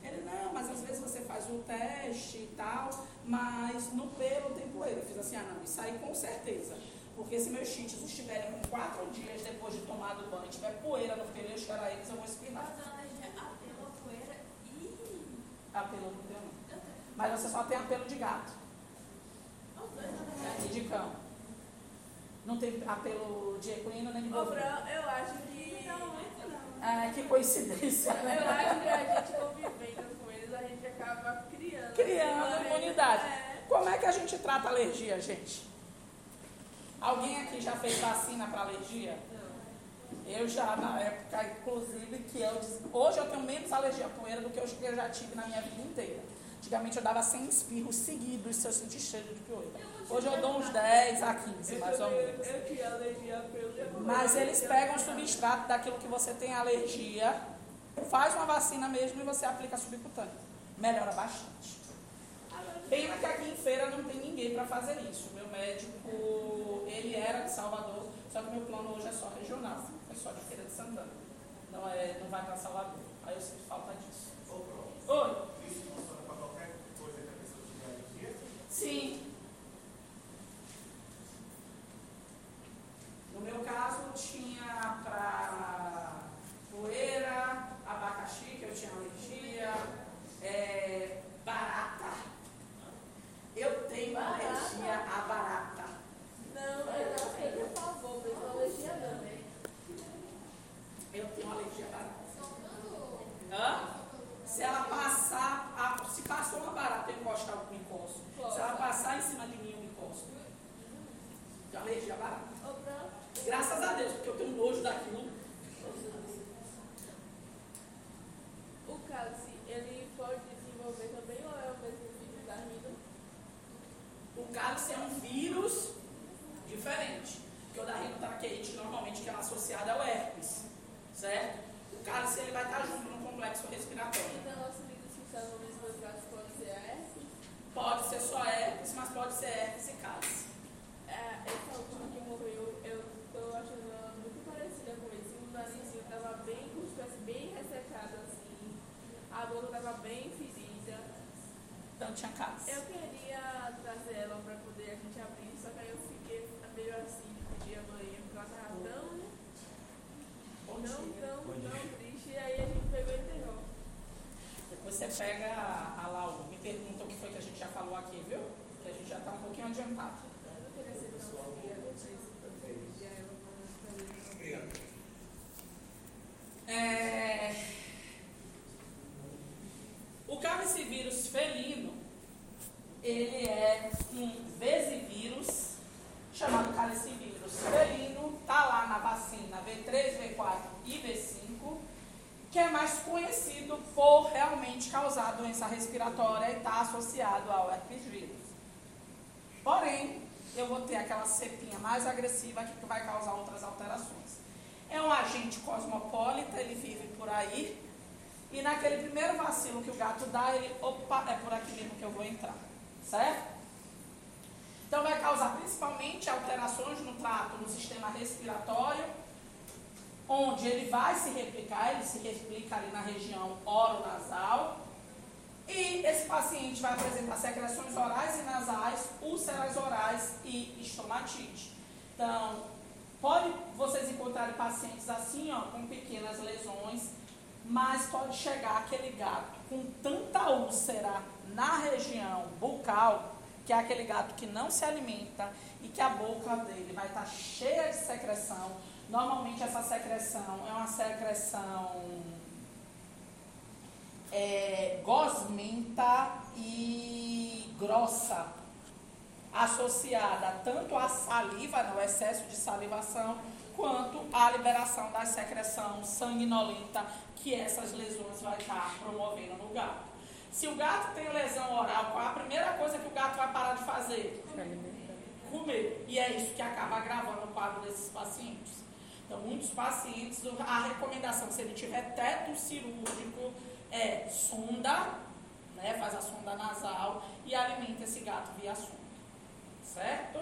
Ele, não, mas às vezes você faz um teste e tal, mas no pelo tem poeira. Eu fiz assim, ah não, isso aí com certeza. Porque se meus cheats estiverem com quatro dias depois de tomar do banho e tiver poeira no pelo, eu cheirar eles, eu vou espirrar. Apelo, poeira e... Apelo não tem não. Mas você só tem apelo de gato. E de cão. Não tem apelo de equino nem de bovino. eu acho que... É, que coincidência. Né? Eu acho que a gente convivendo com eles, a gente acaba criando. Criando imunidade. É. Como é que a gente trata alergia, gente? Alguém aqui já fez vacina para alergia? Eu já, na época, inclusive, que eu. Hoje eu tenho menos alergia à poeira do que eu já tive na minha vida inteira. Antigamente eu dava 100 espirros seguidos se eu sentir cheiro de poeira. Hoje eu dou uns 10 a 15, mais ou menos. Mas eles pegam o substrato daquilo que você tem alergia, faz uma vacina mesmo e você aplica subcutâneo. Melhora bastante. Pena que aqui em feira não tem ninguém para fazer isso. Meu médico, ele era de Salvador, só que meu plano hoje é só regional, é só de Feira de Santana. Não, é, não vai para Salvador. Aí eu sinto falta disso. Oi? Isso funciona para qualquer coisa que a pessoa tiver alergia? Sim. No meu caso, tinha para poeira, abacaxi, que eu tinha alergia, é, barata. Eu tenho barata. alergia à barata. Não, eu não tenho a favor, mas não alergia não. Eu tenho alergia à barata. Hã? Se ela passar, a, se passou uma barata, eu encostar o encosto. Se ela passar em cima de mim, eu encosto. Tenho alergia à barata. Graças a Deus, porque eu tenho nojo daquilo. cálice, ele pode desenvolver também ou é o mesmo vírus da rino? O cálice é um vírus diferente. Porque o da rinotraqueite, normalmente, que é associado ao herpes. Certo? O cálice ele vai estar junto no complexo respiratório. Então, nosso vírus que está no mesmo gatos pode ser a herpes? Pode ser só herpes, mas pode ser herpes e cálice. É, essa última que morreu, eu tô achando ela muito parecida com esse. O narizinho tava bem, como se estivesse bem ressecado assim. A boca tava bem ferida. Então tinha cálice. Eu queria trazer ela pra poder a gente abrir, só que aí eu fiquei meio assim, de pedir a mãe, porque ela tava tão, Bom tão, dia. tão, tão triste. E aí a gente pegou e enterrou. Depois você pega a, a Laura, me pergunta o que foi que a gente já falou aqui, viu? Que a gente já está um pouquinho adiantado. Eu não queria ser tão fria, não sei se eu pedir a ela pra fazer. Obrigado. É... O calicivírus felino, ele é um vesivírus chamado calicivírus felino, está lá na vacina V3, V4 e V5, que é mais conhecido por realmente causar doença respiratória e está associado ao herpes vírus. Porém, eu vou ter aquela cepinha mais agressiva que vai causar outras alterações. É um agente cosmopolita, ele vive por aí. E naquele primeiro vacilo que o gato dá, ele, opa, é por aqui mesmo que eu vou entrar. Certo? Então vai causar principalmente alterações no trato, no sistema respiratório, onde ele vai se replicar, ele se replica ali na região oronasal. E esse paciente vai apresentar secreções orais e nasais, úlceras orais e estomatite. Então, pode vocês encontrarem pacientes assim, ó, com pequenas lesões, mas pode chegar aquele gato com tanta úlcera na região bucal, que é aquele gato que não se alimenta e que a boca dele vai estar cheia de secreção. Normalmente essa secreção é uma secreção é, gosmenta e grossa, associada tanto à saliva, no excesso de salivação, quanto à liberação da secreção sanguinolenta que essas lesões vai estar promovendo no gato. Se o gato tem lesão oral, qual é a primeira coisa que o gato vai parar de fazer? Comer. E é isso que acaba agravando o quadro desses pacientes. Então, muitos pacientes, a recomendação, se ele tiver teto cirúrgico, é sonda, né, faz a sonda nasal e alimenta esse gato via sonda. Certo?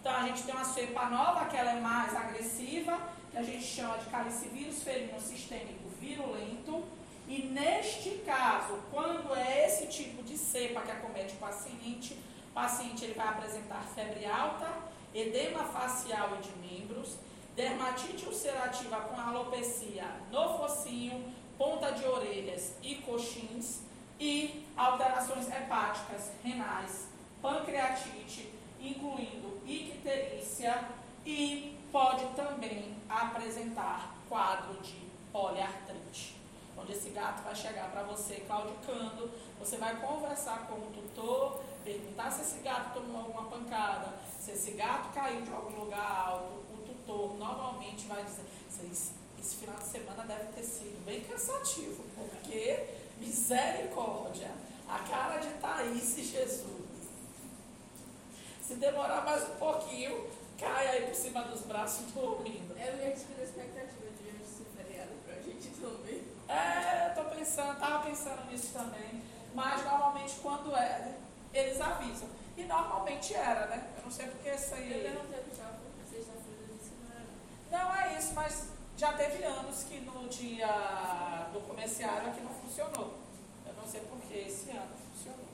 Então, a gente tem uma cepa nova, que ela é mais agressiva, que a gente chama de calicivírus felino sistêmico virulento. E neste caso, quando é esse tipo de cepa que acomete o paciente, o paciente ele vai apresentar febre alta, edema facial e de membros, dermatite ulcerativa com alopecia no focinho, ponta de orelhas e coxins e alterações hepáticas, renais, pancreatite, incluindo icterícia e pode também apresentar quadro de poliartrite. Onde esse gato vai chegar para você claudicando, você vai conversar com o tutor, perguntar se esse gato tomou alguma pancada, se esse gato caiu de algum lugar alto, o tutor normalmente vai dizer, esse, final de semana deve ter sido bem cansativo, porque misericórdia, a cara de Thaís e Jesus. Se demorar mais um pouquinho, cai aí por cima dos braços dormindo. Eu ia tirar a de ver esse feriado pra gente também. É, eu tô pensando, tava pensando nisso também. Mas normalmente quando é, eles avisam. E normalmente era, né? Eu não sei porque isso Eu aí. perguntei pro Thiago, sexta-feira, eu disse não era. Não é isso, mas já teve anos que no dia do comerciário aqui não funcionou. Eu não sei porque esse ano funcionou.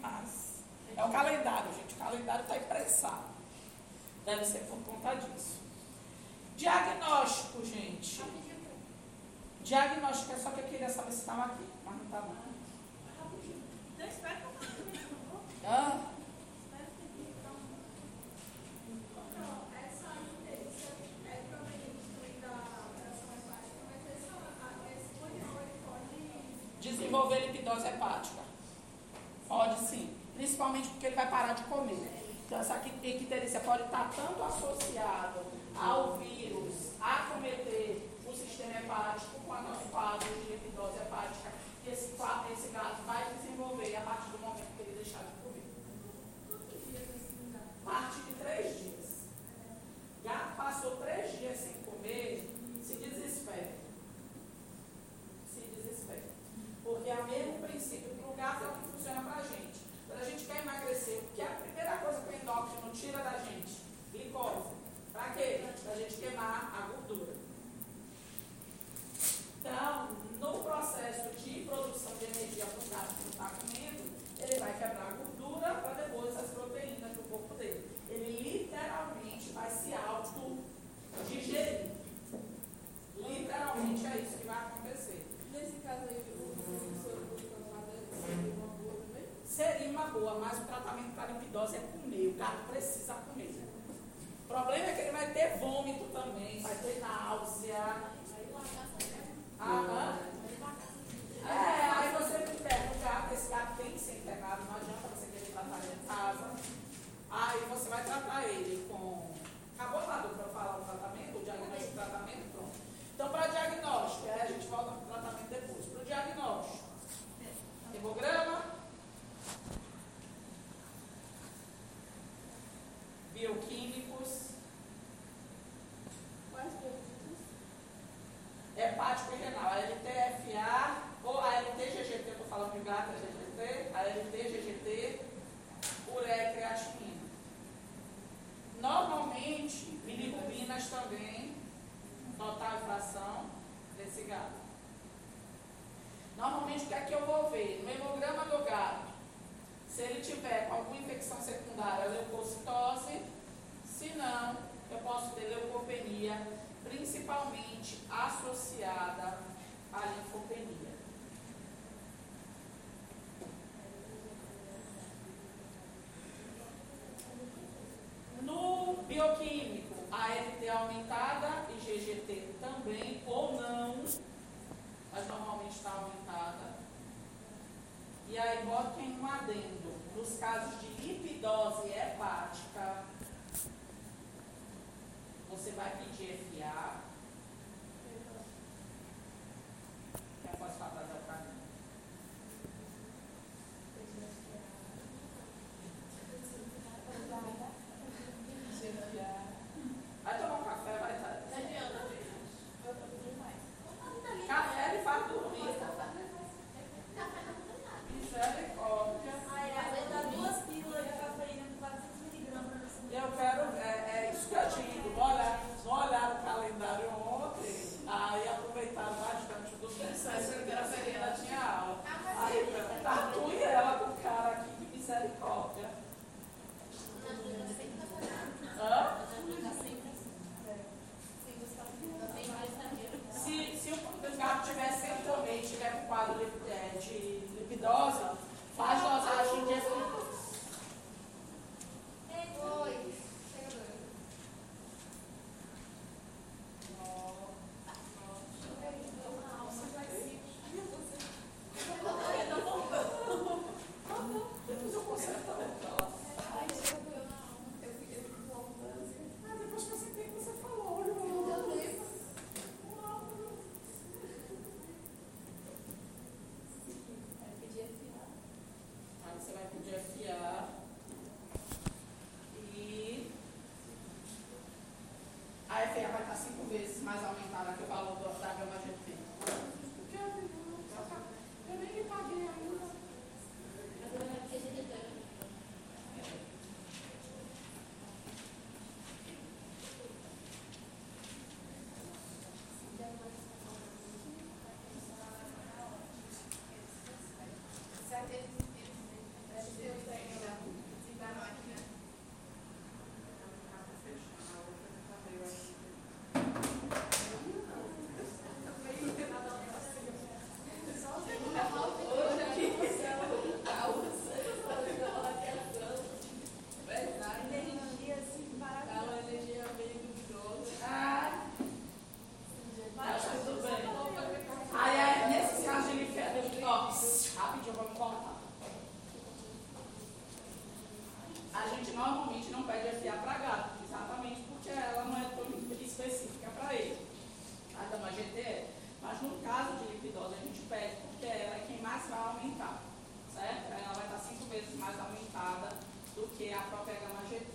Mas é o calendário, gente. O calendário está imprensado. Deve ser por conta disso. Diagnóstico, gente. Diagnóstico é só que eu queria saber se estava aqui, mas não está não. Ah, desenvolver lipidose hepática. Pode sim. Principalmente porque ele vai parar de comer. Então, essa icterícia pode estar tanto associado ao vírus acometer o sistema hepático com a nossa fase de lipidose hepática que esse, esse gato vai desenvolver a partir do momento que ele deixar de comer. Parte de três dias. Gato passou três dias sem comer, se desespera. Se desespera. Porque é o mesmo princípio para o gato é o que funciona para a gente. Quando a gente quer emagrecer, o que é a primeira coisa que o endócrino tira da gente? Glicose. Para quê? Para a gente queimar a gordura. Então, no processo de produção de energia por causa do que está comendo, ele vai quebrar a gordura para depois as proteínas do corpo dele. Ele literalmente vai se auto-digerir. Literalmente é isso que vai acontecer. Nesse caso aí, o seria uma boa também? Seria uma boa, mas o tratamento para lipidose é comer. O gato precisa comer. O problema é que ele vai ter vômito também, vai ter náusea. Aí, né? Aham. É, aí você me gato, esse gato tem que ser internado, não adianta você querer tratar ele em casa. Aí você vai tratar ele com. Acabou nada para falar o tratamento, o diagnóstico do tratamento, pronto. Então, para diagnóstico, aí a gente volta para o tratamento depois. Para o diagnóstico, hemograma, bioquímicos, hepático e renal, a LTFA ou a LT-GGT, estou falando de gato, é GGT, a LT-GGT, ureia e creatinina. Normalmente, bilirrubinas também, total fração desse gato. Normalmente, o que é que eu vou ver? No hemograma do gato, se ele tiver com alguma infecção secundária, leucocitose, se não, eu posso ter leucopenia, principalmente associada à linfopenia. No bioquímico, a LT aumentada e GGT também, ou não, mas normalmente está aumentada. E aí botem um adendo. Nos casos de lipidose hepática, você vai pedir FA, que é fosfatase alcalina. Vai tomar um café, vai estar. Não adianta, gente. Eu tô pedindo mais. Café ele faz dormir. Misericórdia. Aí, ela dá duas pílulas de cafeína com 400 miligramas. Eu quero, é, é isso que eu digo. Não olhar, não olhar o calendário ontem, aí aproveitaram bastante o domingo, sexta-feira tinha aula. Aí, tatu e ela com o cara aqui, que misericórdia. Hã? Se, se o gato tiver sintomas, tiver com quadro de, é, de lipidose, faz dosagem de efeito. Depois eu conserto a outra. Ah, depois que eu sentei, você falou, olha. Aí você vai pedir FA e a FA vai estar cinco vezes mais aumentada que o valor do- da gama GT. Porque eu nem me paguei ainda. Ah, mas tudo bem. Aí, aí nesse caso de linfedema, ó, rapidinho, vamos cortar. A gente normalmente não pede FA para gato, exatamente porque ela não é tão específica para ele. A dama GT é. Mas no caso de lipidose a gente pede porque ela é quem mais vai aumentar, certo? Ela vai estar cinco vezes mais aumentada do que a própria gama GT.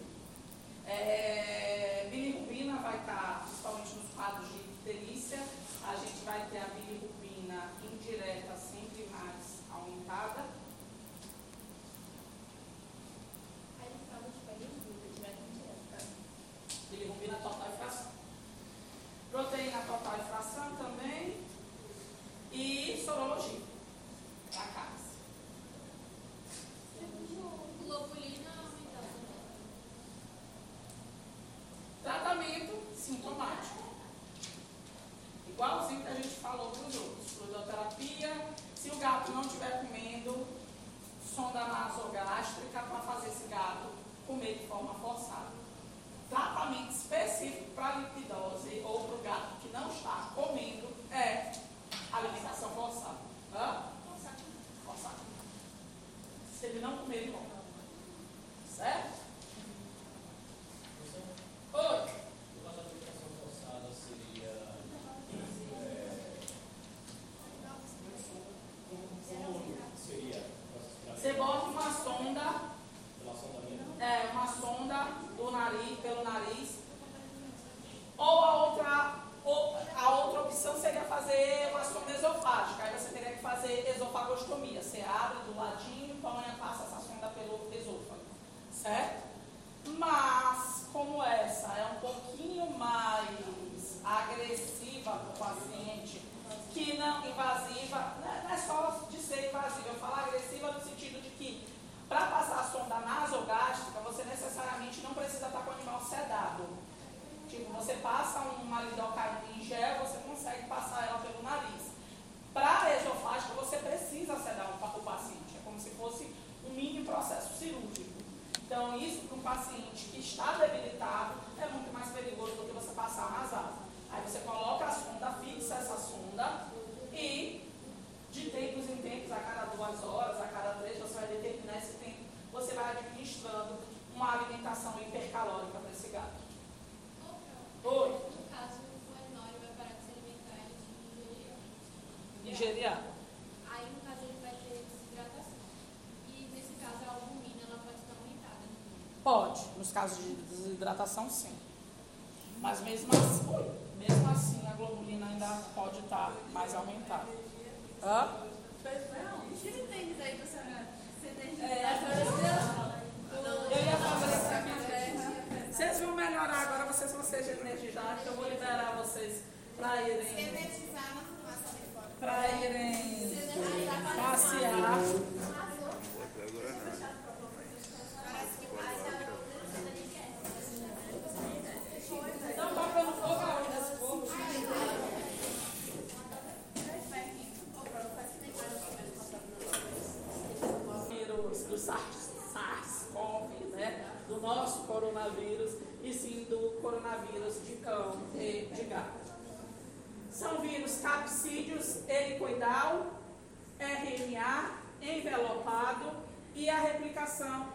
É, bilirrubina vai estar, principalmente nos quadros de delícia, a gente vai ter a bilirrubina indireta sempre mais aumentada. Desidratação, sim. Mas mesmo assim, oi, mesmo assim, a globulina ainda pode estar mais aumentada. Hã? Tira o tênis aí pra senhora ser energia. É, agora Eu ia fazer Vocês vão melhorar agora, vocês vão ser energizados, eu vou liberar vocês para irem, Energizar na fumaça de fora. para irem passear. Então, tá pelo fogo aonde esse fogo? vírus do SARS, SARS-CoV, né? Do nosso coronavírus, e sim do coronavírus de cão e de gato. São vírus capsídeos, helicoidal, RNA, envelopado e a replicação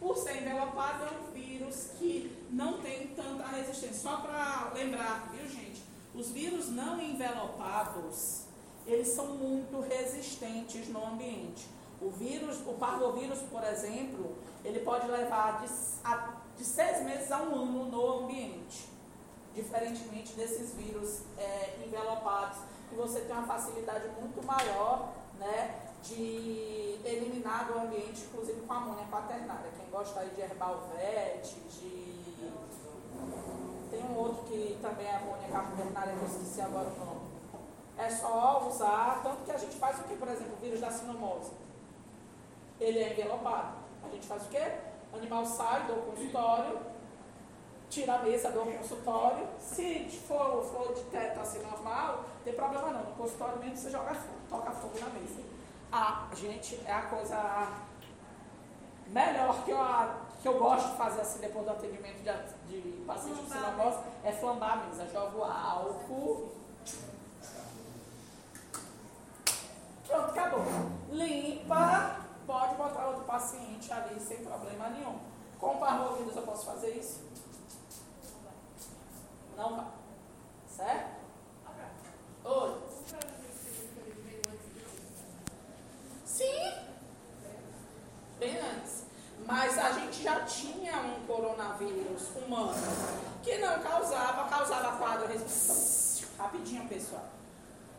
Por ser envelopado, é um vírus que não tem tanta resistência. Só para lembrar, viu gente? Os vírus não envelopados, eles são muito resistentes no ambiente. O vírus, o parvovírus, por exemplo, ele pode levar de, a- de seis meses a um ano no ambiente. Diferentemente desses vírus é, envelopados, que você tem uma facilidade muito maior né, de eliminar do ambiente, inclusive com a amônia quaternária. Quem gosta aí de herbalvete, de. Tem um outro que também é amônia quaternária, que eu esqueci agora o nome. É só usar, tanto que a gente faz o que, por exemplo, o vírus da sinomose. Ele é envelopado. A gente faz o quê? O animal sai do consultório, tira a mesa do consultório. Se for, for de teto assim normal, não tem problema não. No consultório mesmo você joga fogo, toca fogo na mesa. A gente, é a coisa melhor que eu, que eu gosto de fazer assim depois do atendimento de, de paciente com Flambar a sinomose é flambar a mesa. Jogo álcool. Pronto, acabou. Limpa, pode botar outro paciente ali sem problema nenhum. Com parvovírus eu posso fazer isso? Não vai. Certo? Oi. Sim. Bem antes. Mas a gente já tinha um coronavírus humano que não causava, causava quadro rapidinho, pessoal.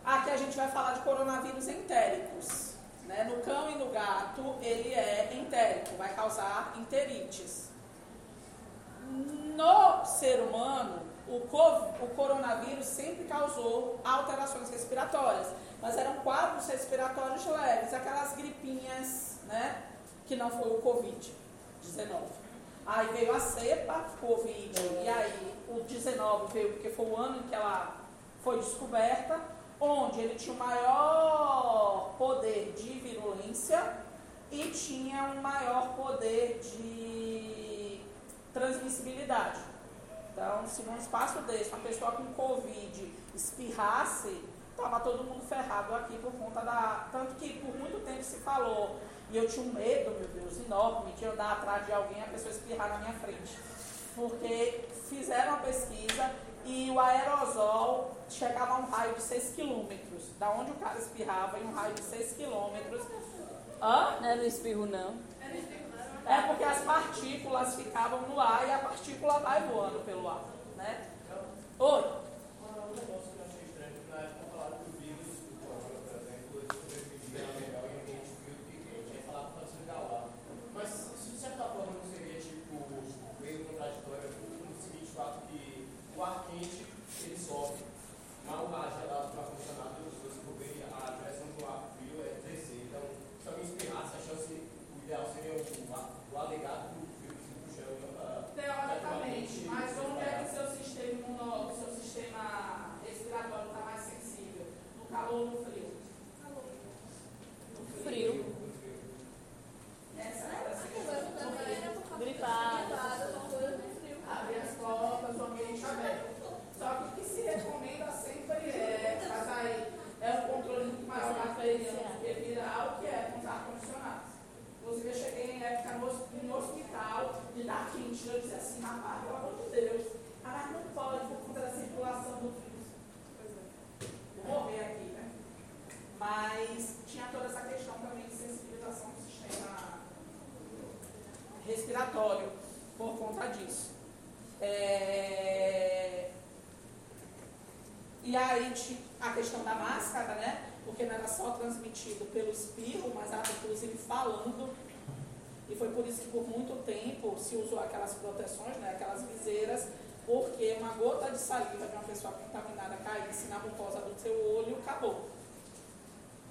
Aqui a gente vai falar de coronavírus entéricos. Né? No cão e no gato, ele é entérico, vai causar enterites. No ser humano, o, o coronavírus sempre causou alterações respiratórias, mas eram quadros respiratórios leves, aquelas gripinhas, né? Que não foi o Covid-19. Aí veio a cepa Covid, e aí o 19 veio porque foi o ano em que ela foi descoberta, onde ele tinha o maior poder de virulência e tinha um maior poder de transmissibilidade. Então, se num espaço desse uma pessoa com Covid espirrasse, estava todo mundo ferrado aqui por conta da. Tanto que por muito tempo se falou, e eu tinha um medo, meu Deus, enorme, de andar atrás de alguém e a pessoa espirrar na minha frente. Porque fizeram a pesquisa e o aerosol chegava a um raio de 6 quilômetros. Da onde o cara espirrava, em um raio de 6 quilômetros. Hã? Não é no espirro, não. É porque as partículas ficavam no ar e a partícula vai voando pelo ar. Né? Oi? Um negócio que eu achei estranho, que na época falaram que o vírus, o corona, por exemplo, ele sobrevive melhor em ambiente frio do que quente. Aí falaram para se lá. Mas, isso de certa forma, não seria, tipo, meio contraditório no seguinte fato que o ar quente, ele sobe, mas o ar gelado para funcionar, se você for ver, a direção do ar frio é descer. Então, se alguém espirrasse, a chance, o ideal seria o, o alegado do frio se puxando para... Teoricamente, mas onde é que o seu sistema imunológico, o seu sistema respiratório está mais sensível? No calor ou no frio? No Frio. Essa era a Gripado. Abre as portas, o ambiente aberto. Só que o que se recomenda sempre é, mas aí é um controle muito maior bacteriano do que viral, que é com os ar-condicionados. Inclusive, eu cheguei em época no, hos- no hospital de dar quente. Eu disse assim, rapaz, pelo amor de Deus, ah, mas não pode por conta da circulação do vírus. Pois é. Vou morrer aqui, né? Mas tinha toda essa questão também de sensibilização do sistema respiratório por conta disso. É, E aí ti- a questão da máscara, né? Porque não era só transmitido pelo espirro, mas era inclusive falando. E foi por muito tempo se usou aquelas proteções, né? aquelas viseiras, porque uma gota de saliva de uma pessoa contaminada caísse na mucosa do seu olho, acabou.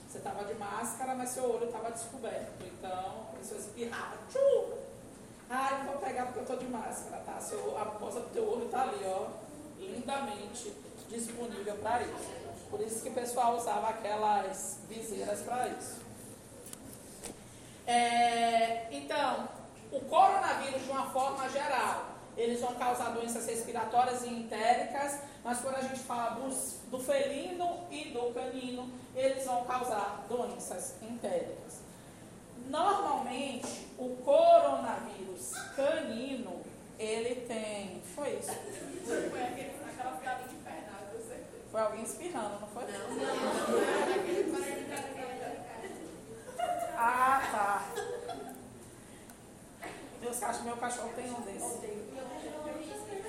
Você estava de máscara, mas seu olho estava descoberto. Então, a pessoa espirrava. Tchum! Ah, não vou pegar porque eu estou de máscara, tá? Seu, a mucosa do teu olho está ali, ó, lindamente disponível para isso. Por isso que o pessoal usava aquelas viseiras para isso. É, então, o coronavírus, de uma forma geral, eles vão causar doenças respiratórias e entéricas, mas quando a gente fala dos, do felino e do canino, eles vão causar doenças entéricas. Normalmente, o coronavírus canino, ele tem. Foi isso? Foi aquele, aquela piada de Fernando, eu sei. Foi alguém espirrando, não foi? Ah, tá. Meus cachorros, meu cachorro tem um desse.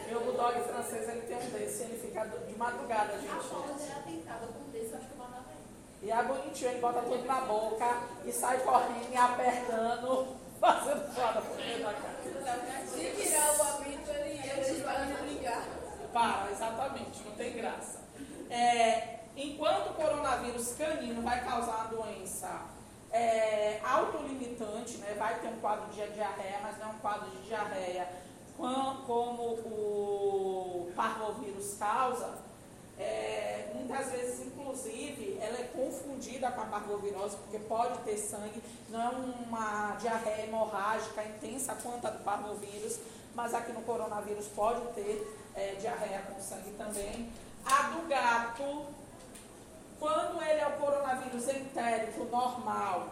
Meu bulldog francês, ele tem um desse. Ele fica de madrugada, A gente. Paula era tentada com desse, eu acho que eu mandava ele. E é bonitinho, ele bota tudo na boca e sai correndo e apertando, fazendo foda por dentro da casa. Se virar o apito, ele ele vai me ligar. Para, exatamente, não tem graça. É, enquanto o coronavírus canino vai causar a doença é, autolimitante, né, vai ter um quadro de diarreia, mas não é um quadro de diarreia com- como o parvovírus causa, é, muitas vezes, inclusive, ela é confundida com a parvovirose, porque pode ter sangue, não é uma diarreia hemorrágica intensa quanto a do parvovírus, mas aqui no coronavírus pode ter é, diarreia com sangue também. A do gato, quando ele é o coronavírus entérico normal,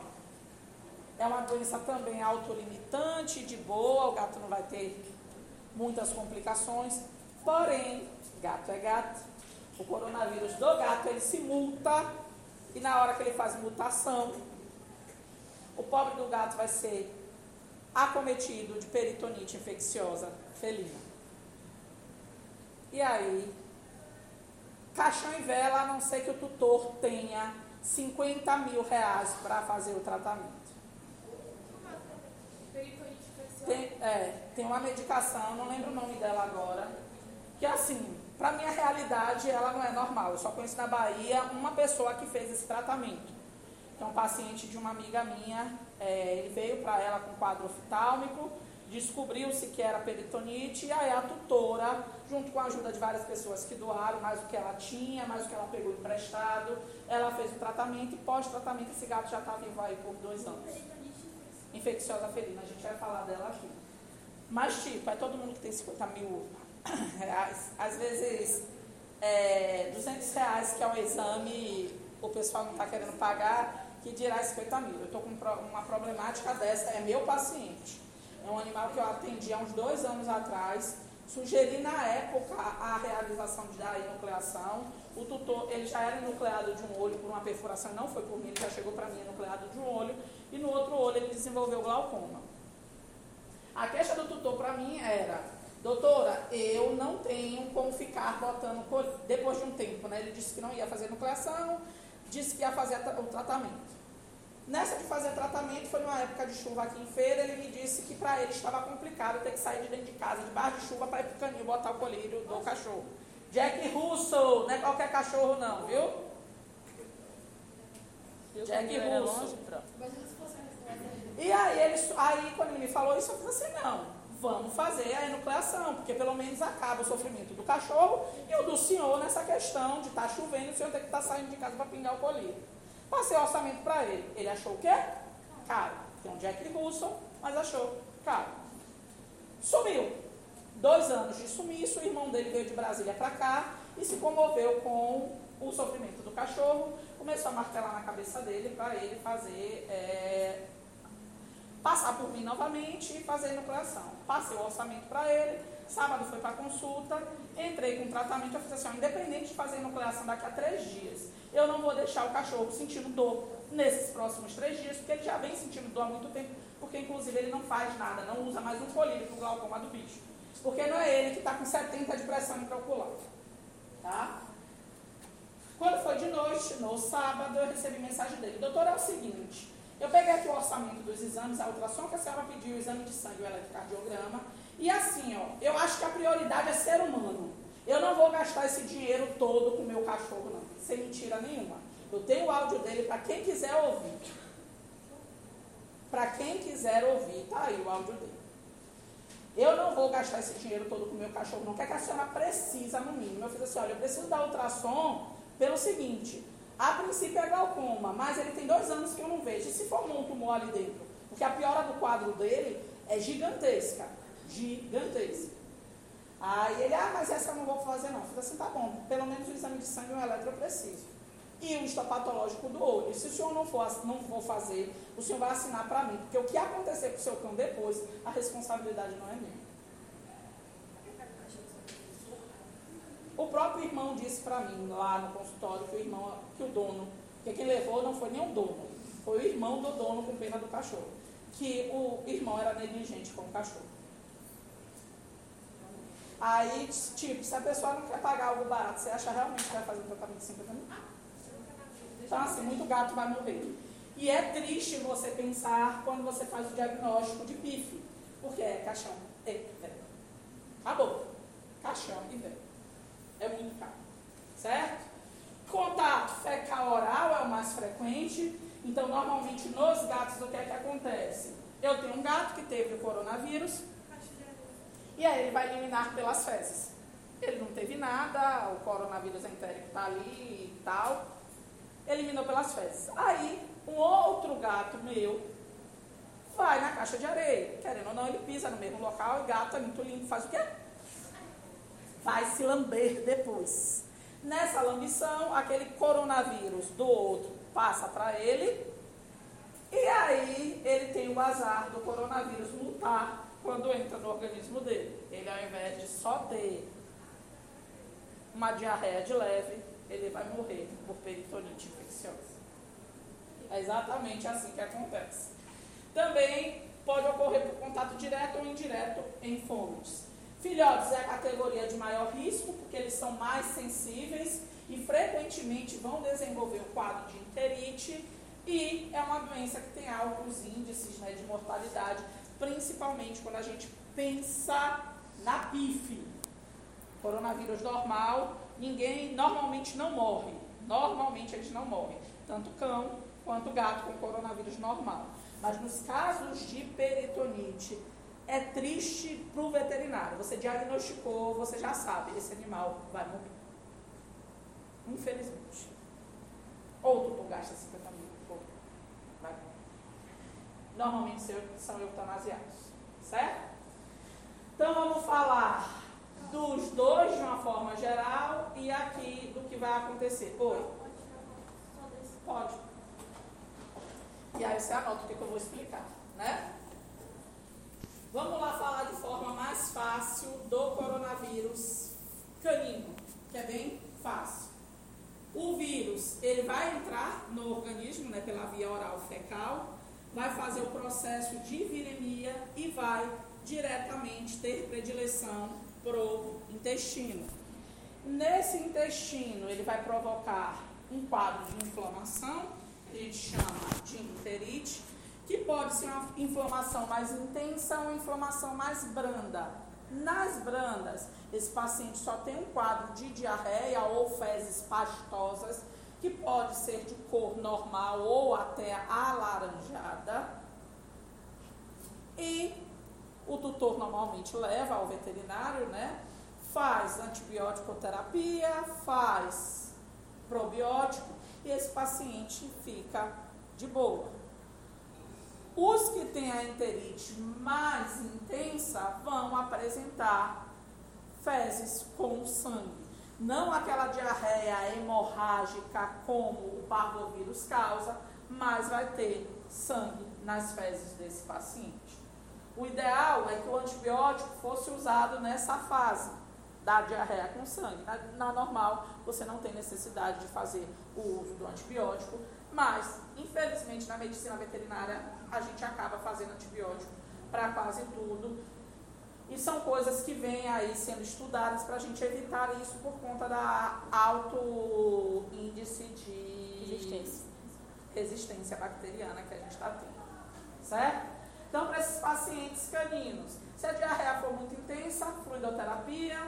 é uma doença também autolimitante, de boa, o gato não vai ter muitas complicações. Porém, gato é gato. O coronavírus do gato, ele se multa e na hora que ele faz mutação, o pobre do gato vai ser acometido de peritonite infecciosa felina. E aí, caixão em vela, a não ser que o tutor tenha 50 mil reais para fazer o tratamento. Tem, é, tem uma medicação, não lembro o nome dela agora, que assim, para minha realidade, ela não é normal. Eu só conheço na Bahia uma pessoa que fez esse tratamento. É um paciente de uma amiga minha, é, ele veio para ela com quadro oftálmico, descobriu-se que era peritonite, e aí a tutora, junto com a ajuda de várias pessoas que doaram, mais o que ela tinha, mais o que ela pegou emprestado, ela fez o tratamento e pós-tratamento esse gato já está vivo aí por dois anos. Infecciosa felina. A gente vai falar dela aqui. Mas, tipo, é todo mundo que tem 50 mil reais. Às vezes, é, 200 reais, que é um exame, o pessoal não está querendo pagar, que dirá 50 mil. Eu estou com uma problemática dessa, é meu paciente. É um animal que eu atendi há uns dois anos atrás. Sugeri na época a realização da enucleação. O tutor, ele já era enucleado de um olho por uma perfuração, não foi por mim, ele já chegou para mim enucleado de um olho. E no outro olho ele desenvolveu glaucoma. A queixa do tutor para mim era, doutora, eu não tenho como ficar botando, depois de um tempo, né? Ele disse que não ia fazer nucleação, disse que ia fazer o tratamento. Nessa de fazer tratamento, foi numa época de chuva aqui em feira, ele me disse que para ele estava complicado ter que sair de dentro de casa, debaixo de chuva, para ir para o botar o colírio do cachorro. Jack Russell, não é qualquer cachorro não, viu? Jack Russell. E aí, ele, aí, quando ele me falou isso, eu falei assim, não, vamos fazer a enucleação, porque pelo menos acaba o sofrimento do cachorro e o do senhor nessa questão de estar tá chovendo e o senhor ter que estar tá saindo de casa para pingar o colírio. Passei o orçamento para ele. Ele achou o quê? Caro. Tem um Jack Russell, mas achou caro. Sumiu. Dois anos de sumiço, o irmão dele veio de Brasília para cá e se comoveu com o sofrimento do cachorro. Começou a martelar na cabeça dele para ele fazer, é, passar por mim novamente e fazer nucleação. Passei o orçamento para ele, sábado foi para consulta, entrei com tratamento, eu fiz assim, independente de fazer nucleação daqui a três dias, eu não vou deixar o cachorro sentindo dor nesses próximos três dias, porque ele já vem sentindo dor há muito tempo, porque inclusive ele não faz nada, não usa mais um colírio para o glaucoma do bicho. Porque não é ele que está com 70 de pressão intraocular. Tá? Quando foi de noite, no sábado, eu recebi mensagem dele. Doutor, é o seguinte, eu peguei aqui o orçamento dos exames, a ultrassom que a senhora pediu, o exame de sangue, o eletrocardiograma, e assim, ó, eu acho que a prioridade é ser humano. Eu não vou gastar esse dinheiro todo com o meu cachorro, não sem mentira nenhuma. Eu tenho o áudio dele para quem quiser ouvir. Para quem quiser ouvir, tá aí o áudio dele. Eu não vou gastar esse dinheiro todo com o meu cachorro, não. O que, é que a senhora precisa, no mínimo? Eu fiz assim, olha, eu preciso dar ultrassom pelo seguinte. A princípio é glaucoma, mas ele tem dois anos que eu não vejo. E se formou um tumor ali dentro? Porque a piora do quadro dele é gigantesca. Gigantesca. Aí ele, ah, mas essa eu não vou fazer não. Eu falei assim, tá bom, pelo menos o exame de sangue e o eletro eu preciso. E o histopatológico do olho. Se o senhor não for, não for fazer, o senhor vai assinar para mim. Porque o que acontecer com o seu cão depois, a responsabilidade não é minha. O próprio irmão disse para mim lá no consultório que o irmão, que o dono, que quem levou não foi nem o dono, foi o irmão do dono com pena do cachorro. Que o irmão era negligente com o cachorro. Aí, tipo, se a pessoa não quer pagar algo barato, você acha realmente que vai fazer um tratamento de 50 mil? Então, assim, muito gato vai morrer. E é triste você pensar quando você faz o diagnóstico de pife. Porque é caixão e velho. Acabou. Caixão e velho. É muito caro. Certo? Contato fecal oral é o mais frequente. Então, normalmente, nos gatos, o que é que acontece? Eu tenho um gato que teve o coronavírus e aí ele vai eliminar pelas fezes. Ele não teve nada, o coronavírus entérico está ali e tal. Eliminou pelas fezes. Aí, um outro gato meu vai na caixa de areia. Querendo ou não, ele pisa no mesmo local e gato é muito lindo. Faz o quê? Vai se lamber depois. Nessa lambição, aquele coronavírus do outro passa para ele. E aí ele tem o azar do coronavírus mutar quando entra no organismo dele. Ele, ao invés de só ter uma diarreia de leve, ele vai morrer por peritonite infecciosa. É exatamente assim que acontece. Também pode ocorrer por contato direto ou indireto em fontes. Filhotes é a categoria de maior risco, porque eles são mais sensíveis e frequentemente vão desenvolver o quadro de enterite e é uma doença que tem altos índices né, de mortalidade principalmente quando a gente pensa na PIF. Coronavírus normal, ninguém normalmente não morre. Normalmente eles não morrem. Tanto cão quanto gato com coronavírus normal. Mas nos casos de peritonite, é triste para o veterinário. Você diagnosticou, você já sabe, esse animal vai morrer. Infelizmente. Ou tu gasta 50 mil. Normalmente são eutanasiados. Certo? Então vamos falar dos dois de uma forma geral e aqui do que vai acontecer. Oi? Pode. E aí você anota o que, que eu vou explicar, né? Vamos lá falar de forma mais fácil do coronavírus canino, que é bem fácil. O vírus, ele vai entrar no organismo, né, pela via oral fecal, vai fazer o processo de viremia e vai diretamente ter predileção pro intestino. Nesse intestino, ele vai provocar um quadro de inflamação, que a gente chama de enterite, que pode ser uma inflamação mais intensa ou inflamação mais branda. Nas brandas, esse paciente só tem um quadro de diarreia ou fezes pastosas, que pode ser de cor normal ou até alaranjada. E o tutor normalmente leva ao veterinário, né? Faz antibiótico terapia, faz probiótico e esse paciente fica de boa. Os que têm a enterite mais intensa vão apresentar fezes com sangue. Não aquela diarreia hemorrágica como o parvovírus causa, mas vai ter sangue nas fezes desse paciente. O ideal é que o antibiótico fosse usado nessa fase da diarreia com sangue. Na, na, normal, você não tem necessidade de fazer o uso do antibiótico, mas, infelizmente, na medicina veterinária, a gente acaba fazendo antibiótico para quase tudo. E são coisas que vêm aí sendo estudadas para a gente evitar isso por conta da alto índice de resistência, resistência bacteriana que a gente está tendo. Certo? Então, para esses pacientes caninos, se a diarreia for muito intensa, fluidoterapia,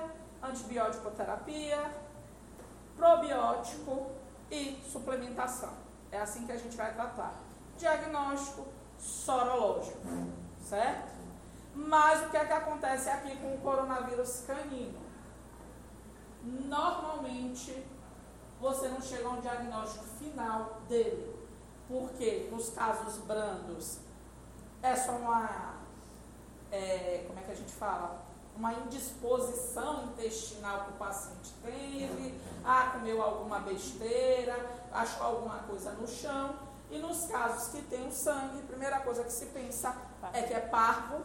antibiótico terapia, probiótico e suplementação. É assim que a gente vai tratar. Diagnóstico sorológico, certo? Mas o que é que acontece aqui com o coronavírus canino? Normalmente você não chega a um diagnóstico final dele, porque nos casos brandos é só uma, é, como é que a gente fala? Uma indisposição intestinal que o paciente teve, ah, comeu alguma besteira, achou alguma coisa no chão. E nos casos que tem o sangue, a primeira coisa que se pensa é que é parvo.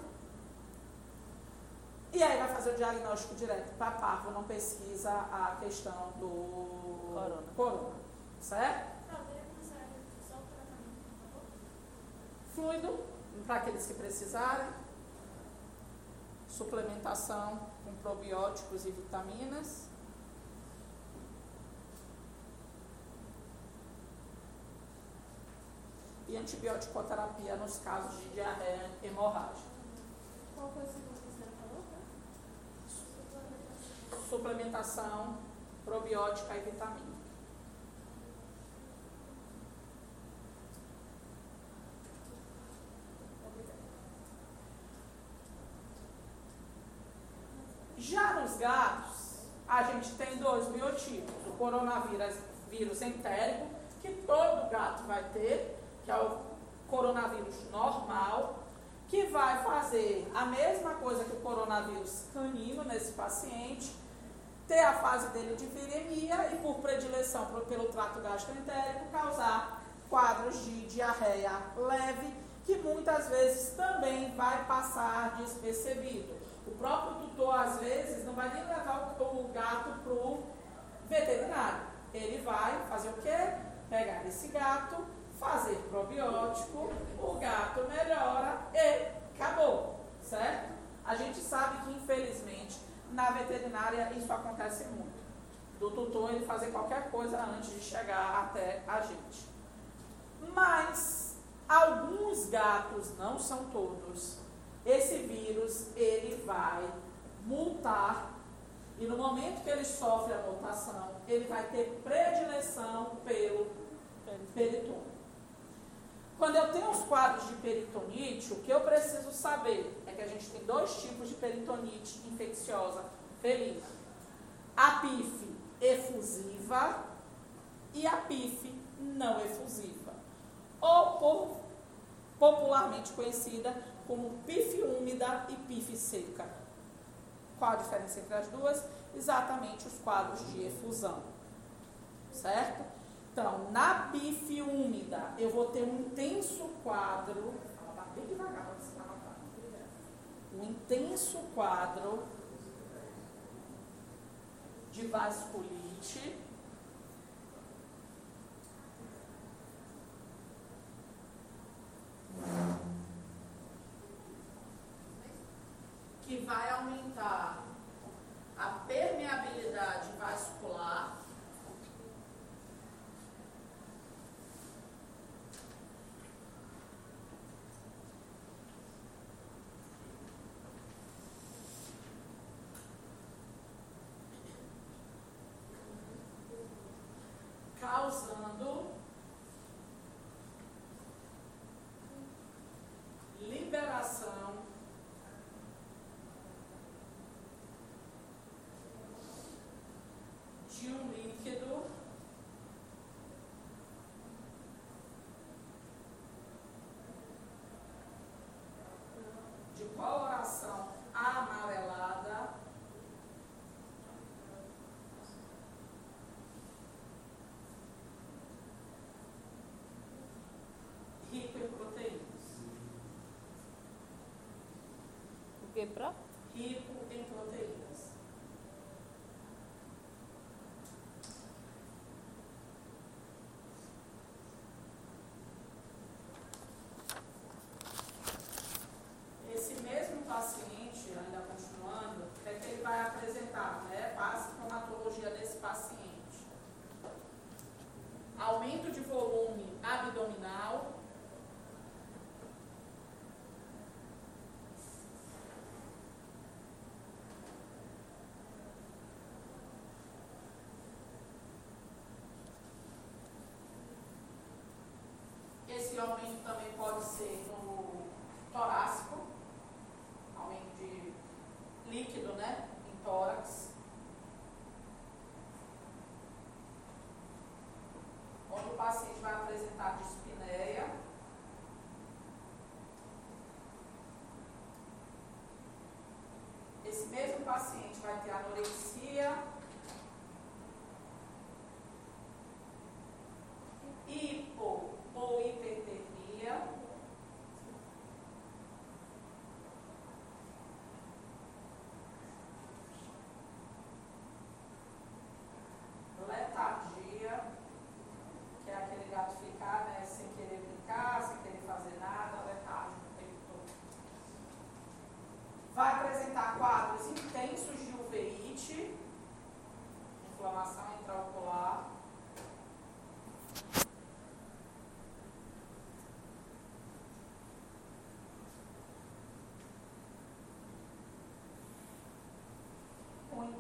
E aí vai fazer o diagnóstico direto para parvo, não pesquisa a questão do corona. corona certo? Fluido para aqueles que precisarem, suplementação com probióticos e vitaminas. E antibiótico-terapia nos casos de diarreia hemorrágica. Qual foi a segunda que você falou? Suplementação probiótica e vitamina. Já nos gatos, a gente tem dois biotipos. O coronavírus vírus entérico, que todo gato vai ter, que é o coronavírus normal, que vai fazer a mesma coisa que o coronavírus canino nesse paciente, ter a fase dele de viremia e, por predileção pelo trato gastroentérico, causar quadros de diarreia leve, que muitas vezes também vai passar despercebido. O próprio tutor, às vezes, não vai nem levar o, gato para o veterinário. Ele vai fazer o quê? Pegar esse gato, fazer probiótico, o gato melhora e acabou, certo? A gente sabe que, infelizmente, na veterinária isso acontece muito. Do tutor ele fazer qualquer coisa antes de chegar até a gente. Mas alguns gatos, não são todos, esse vírus ele vai multar e no momento que ele sofre a mutação, ele vai ter predileção pelo peritônio. Quando eu tenho os quadros de peritonite, o que eu preciso saber é que a gente tem dois tipos de peritonite infecciosa feliz: A PIF efusiva e a PIF não efusiva, ou por, popularmente conhecida como PIF úmida e PIF seca. Qual a diferença entre as duas? Exatamente os quadros de efusão, certo? Então, na PIF úmida, eu vou ter um intenso quadro. Bem devagar. Tá um intenso quadro de vasculite. Que vai aumentar a permeabilidade de um líquido de coloração amarelada rico em proteínas. O que, pra? Rico em proteínas. esse aumento também pode ser no torácico, aumento de líquido, né? Em tórax. Onde o paciente vai apresentar dispneia. Esse mesmo paciente vai ter anorexia.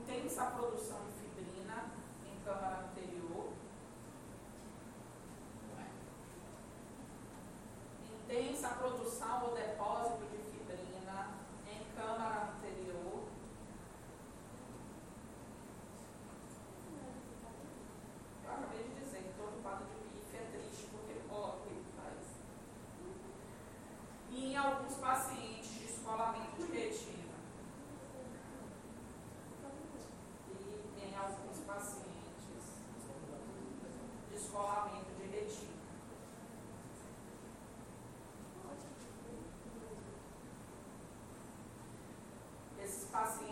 intensa produção de fibrina em câmara anterior, intensa produção ou de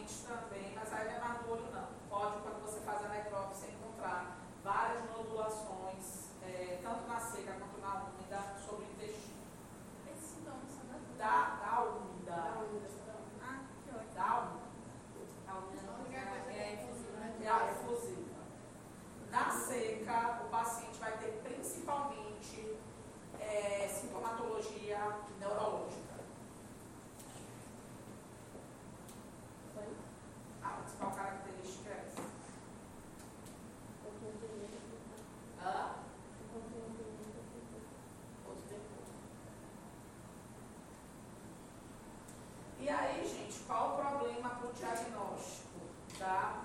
gente está E aí, gente, qual o problema para o diagnóstico? Tá?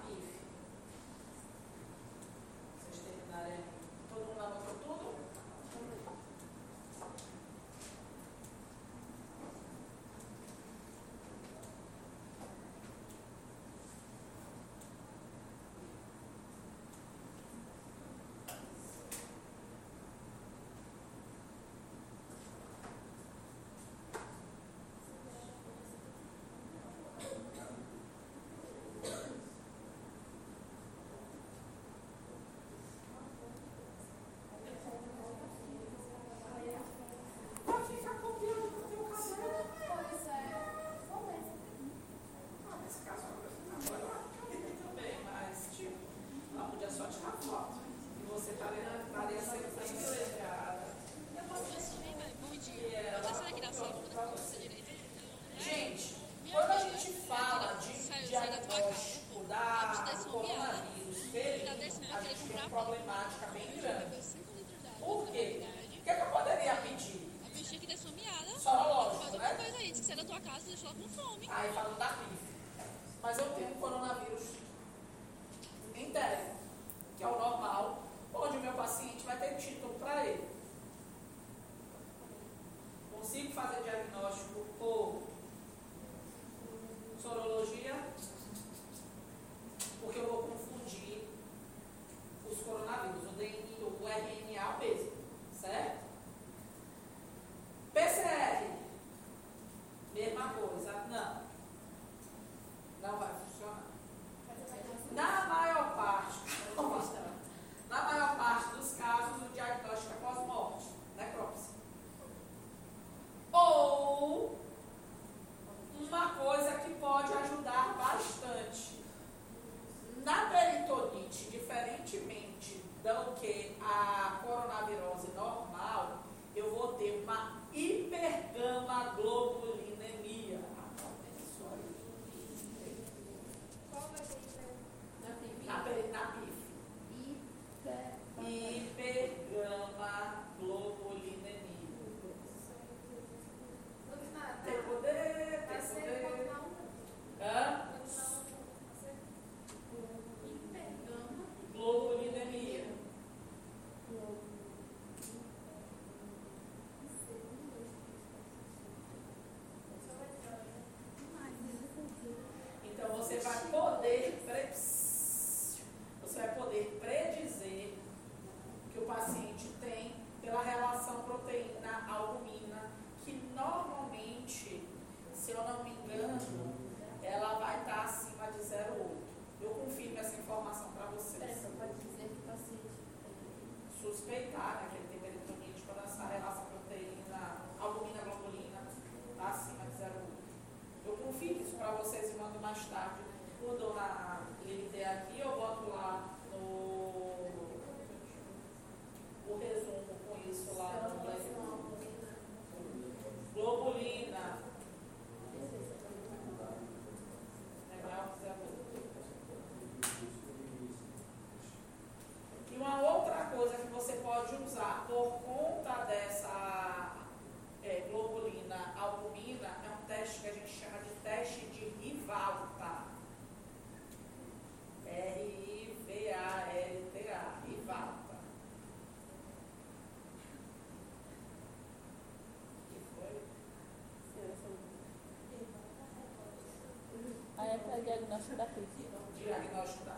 Diagnóstico da PIB.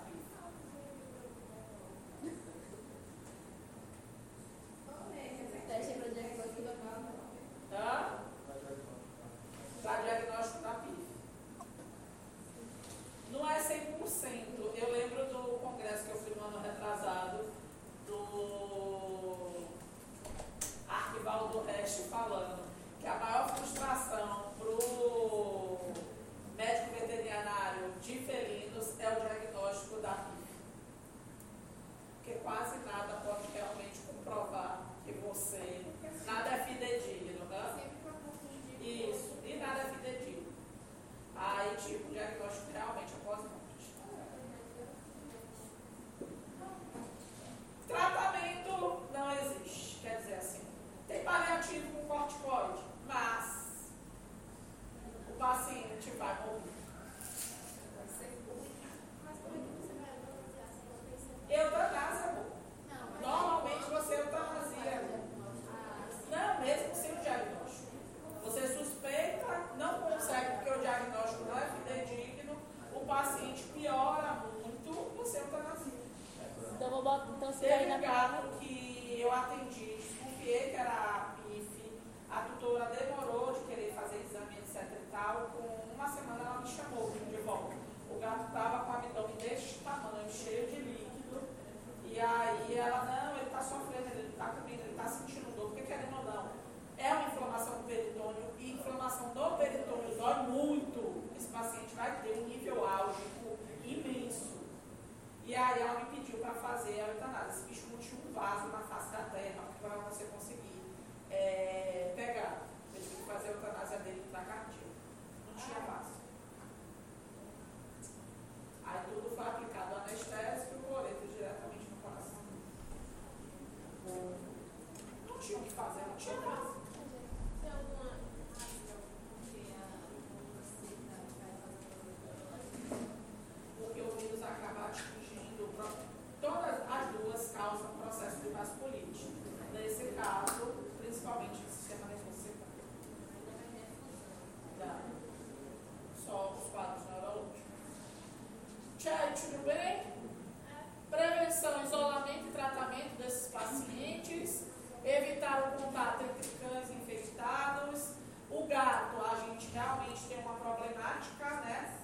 tudo bem, né? prevenção, isolamento e tratamento desses pacientes, evitar o contato entre cães infectados. O gato, a gente realmente tem uma problemática, né?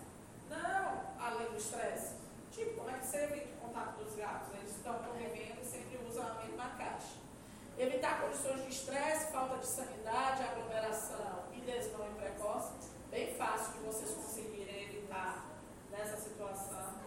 Não, além do estresse. Tipo, como é que você evita o contato dos gatos? Né? Eles estão correndo e sempre usam a mesma caixa. Evitar condições de estresse, falta de sanidade, aglomeração e desmame precoce. Bem fácil de vocês conseguirem evitar nessa situação.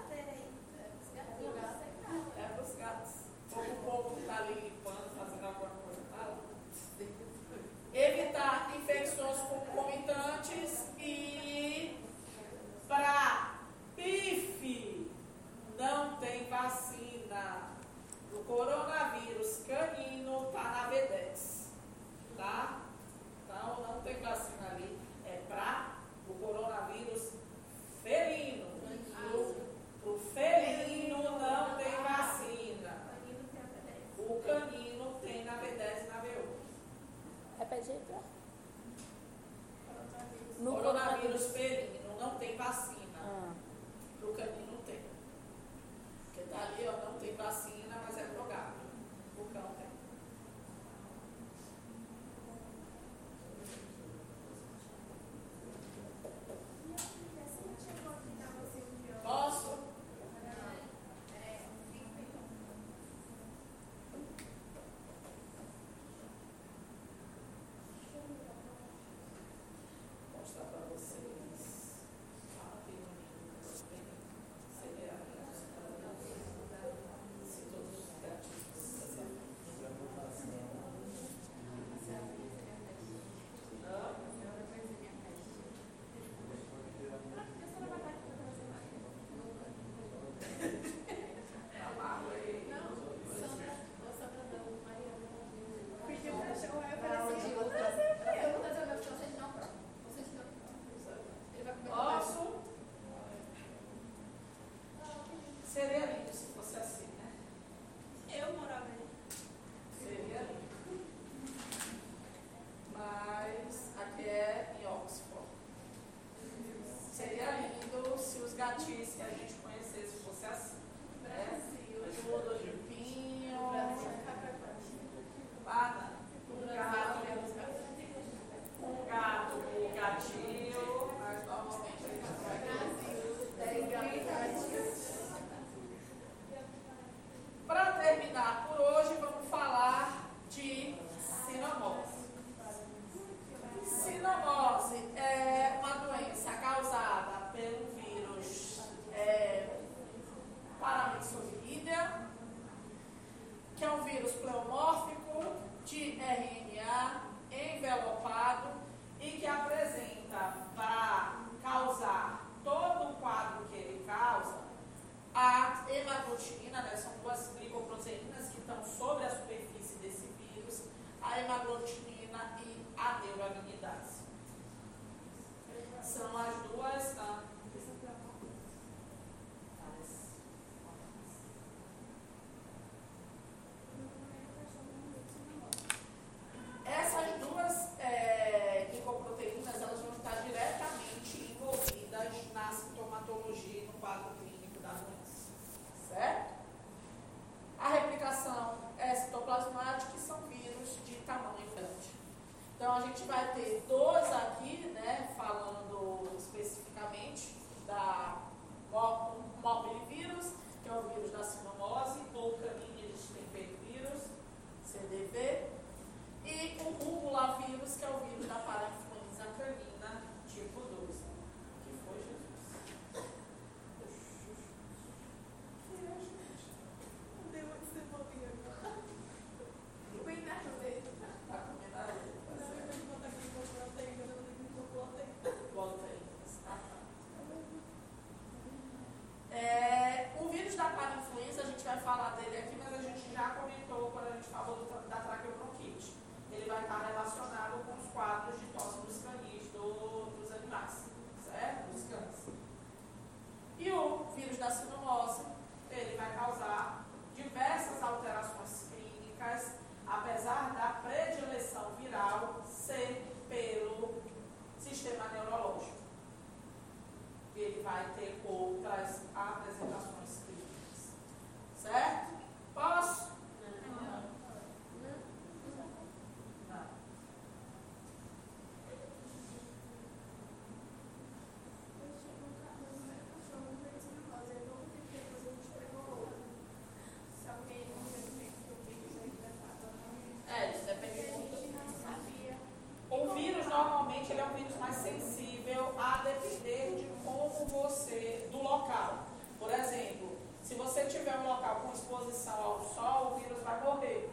realmente ele é um vírus mais sensível a depender de como você, do local. Por exemplo, se você tiver um local com exposição ao sol, o vírus vai morrer.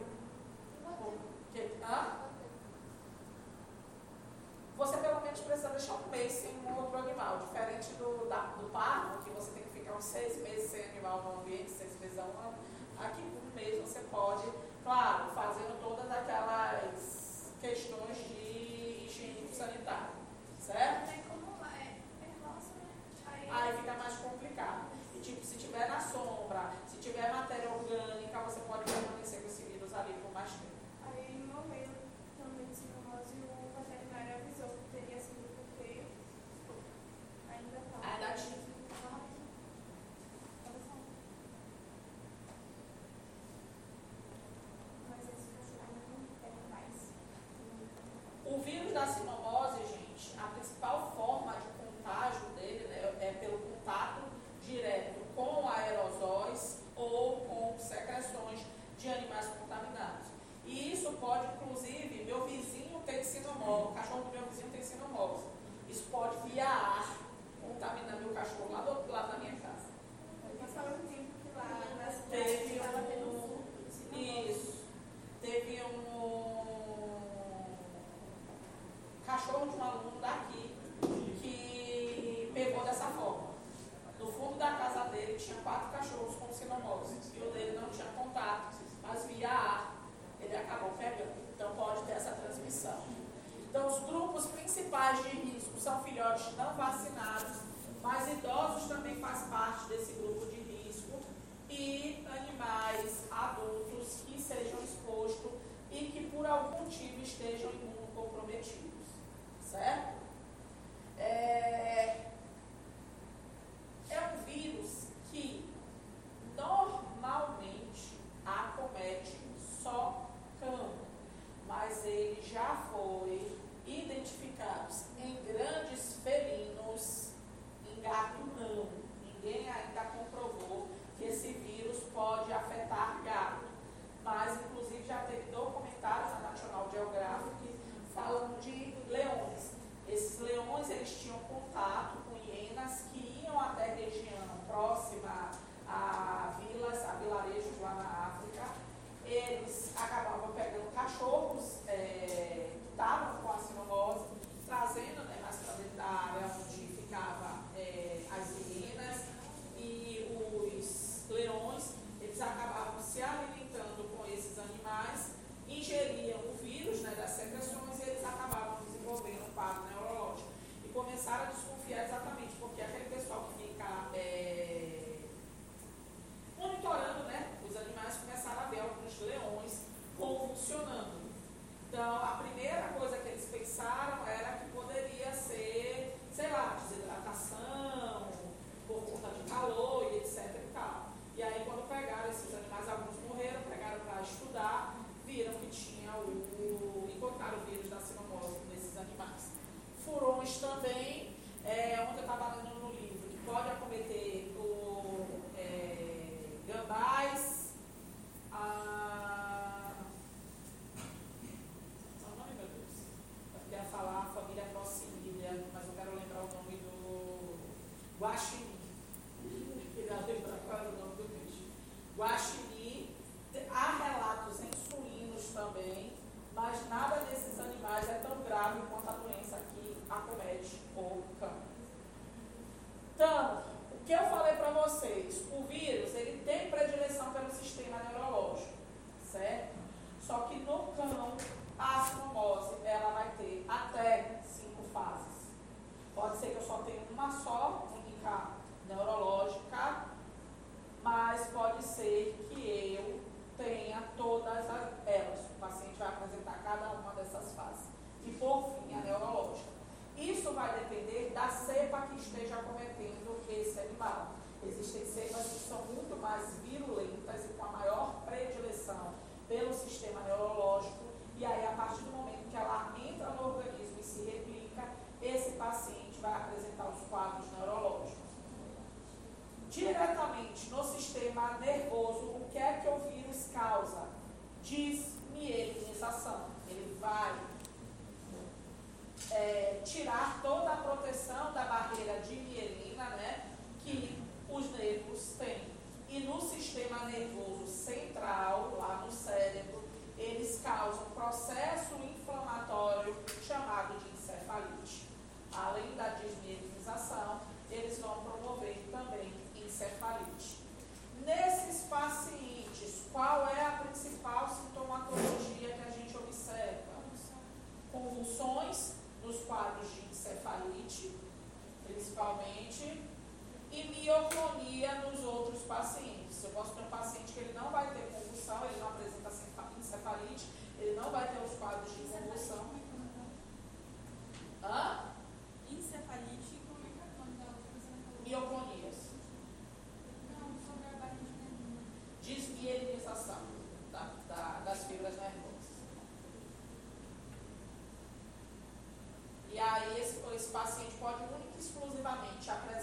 Porque, hã? Você pelo menos precisa deixar um mês sem um outro animal, diferente do, da, do parvo, que você tem que ficar uns seis meses sem animal no ambiente, seis meses a um ano. Aqui um mês você pode, claro, fazendo todas aquelas questões de sanitário, certo? É como é, é né? Aí... aí fica mais complicado. E tipo, se tiver na sombra, se tiver matéria orgânica, você pode permanecer com esse vírus ali por mais tempo. vírus da sinomose, gente, a principal forma de contágio dele né, é pelo contato direto com aerosóis ou com secreções de animais contaminados. E isso pode, inclusive, meu vizinho tem sinomose, o cachorro do meu vizinho tem sinomose. Isso pode via esteja correndo esse paciente pode única e exclusivamente apresentar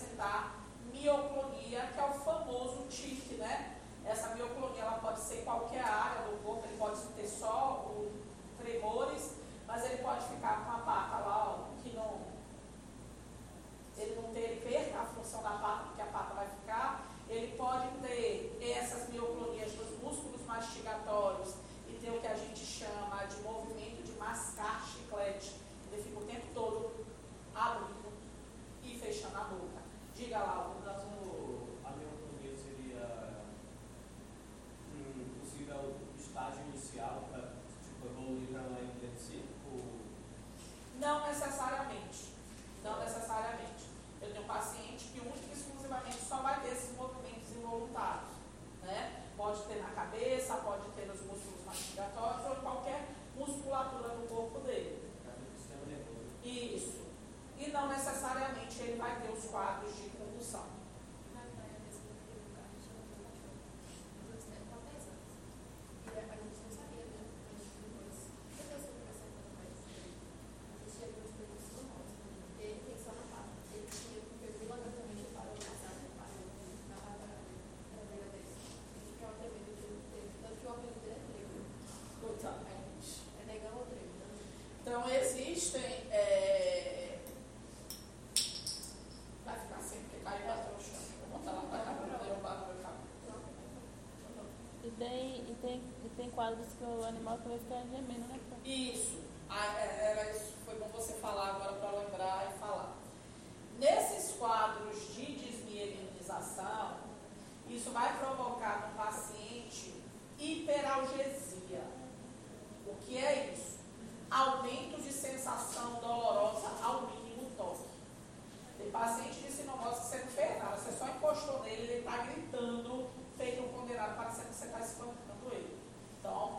social para tipo, evoluir para lá em crescer? Ou... Não necessariamente. que o animal vai ficar gemendo, né? Isso. Ah, é, era isso. Foi bom você falar agora para lembrar e falar. Nesses quadros de desmielinização, isso vai provocar no paciente hiperalgesia. O que é isso? Aumento de sensação dolorosa ao mínimo toque. Tem paciente de sinomose que você não fez nada, você só encostou nele, ele está gritando, feito um condenado, parecendo que você está espantando. the all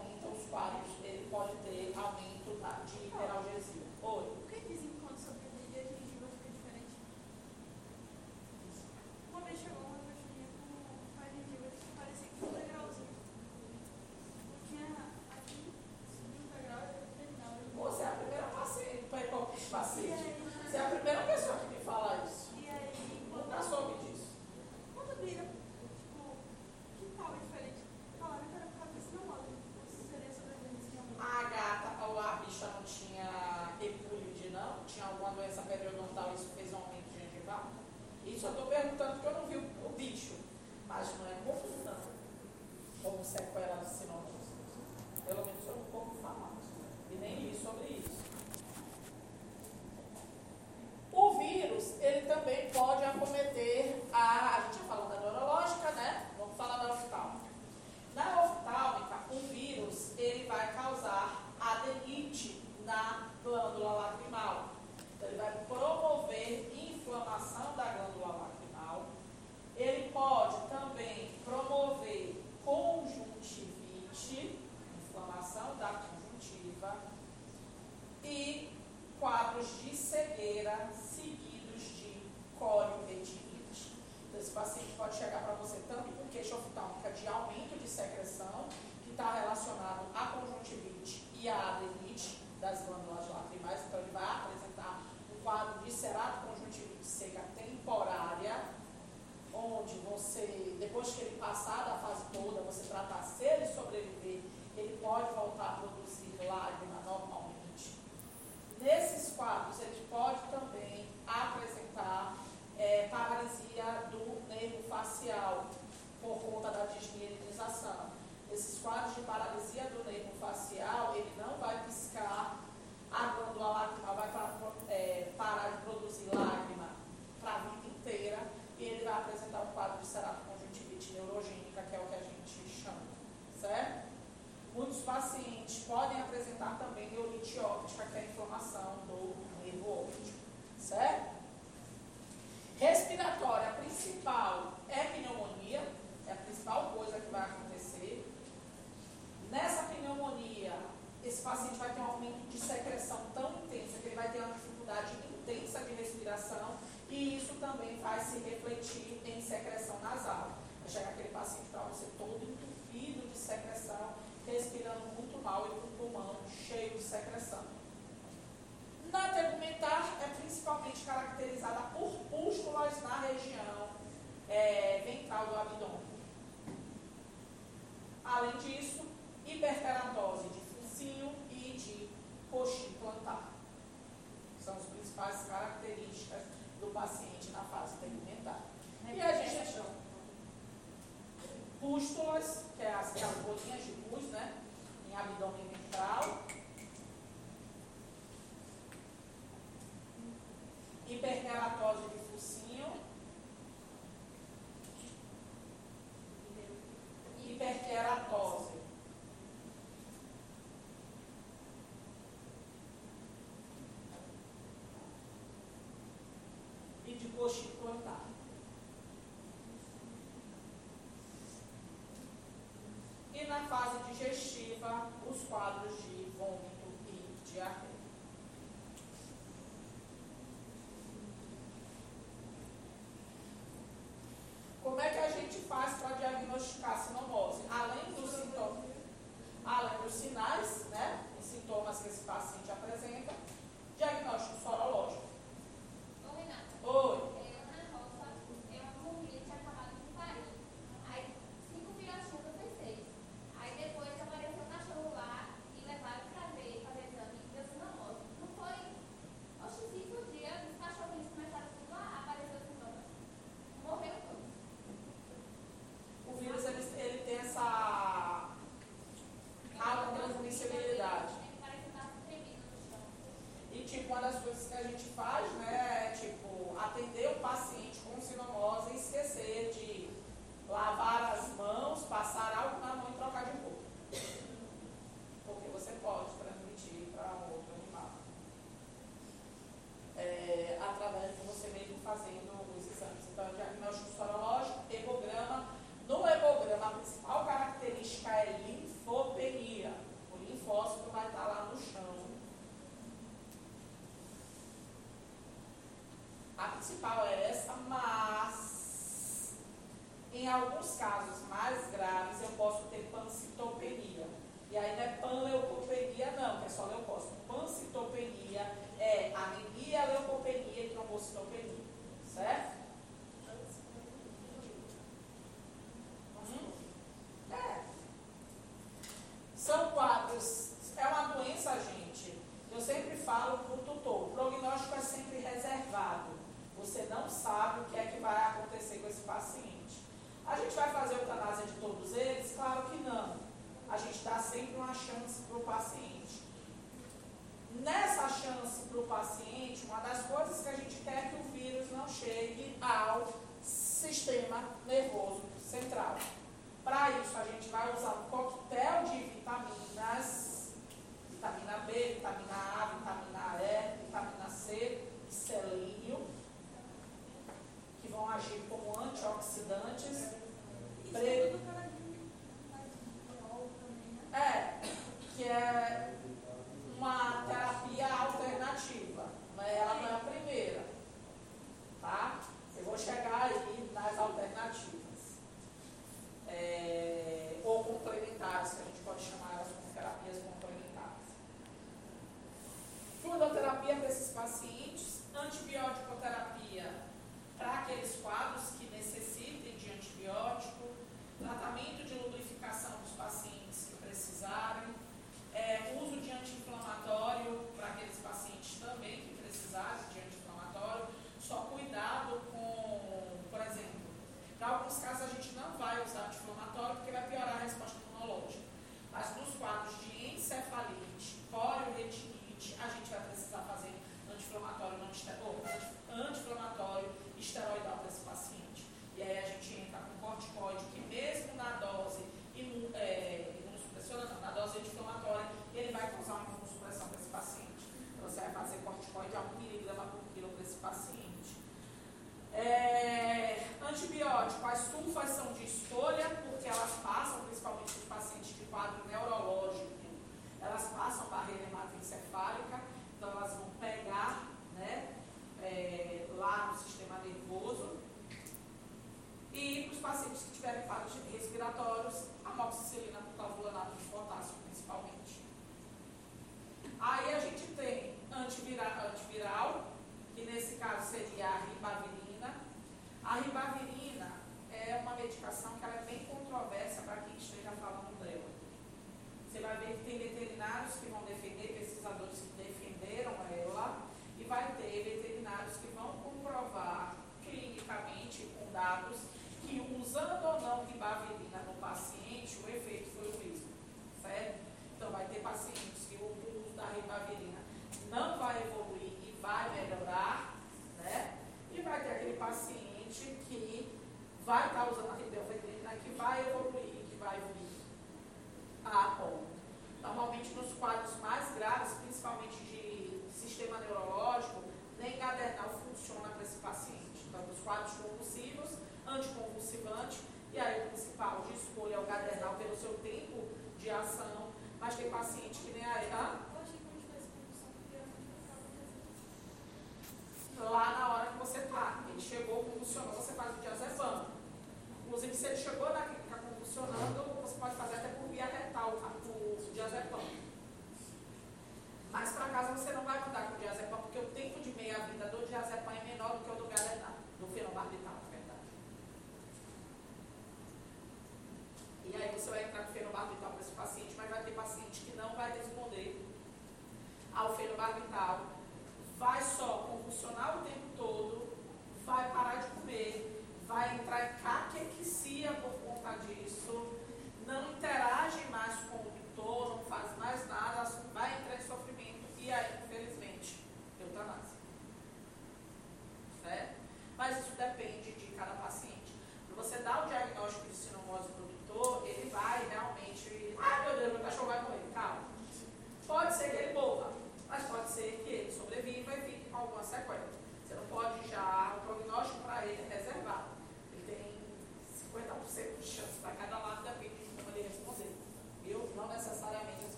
foste plantado. E na fase digestiva, os quadros de vômito e diarreia. Como é que a gente faz para diagnosticar sinomose? Além dos sintomas, além dos sinais, né? Os sintomas que esse paciente principal é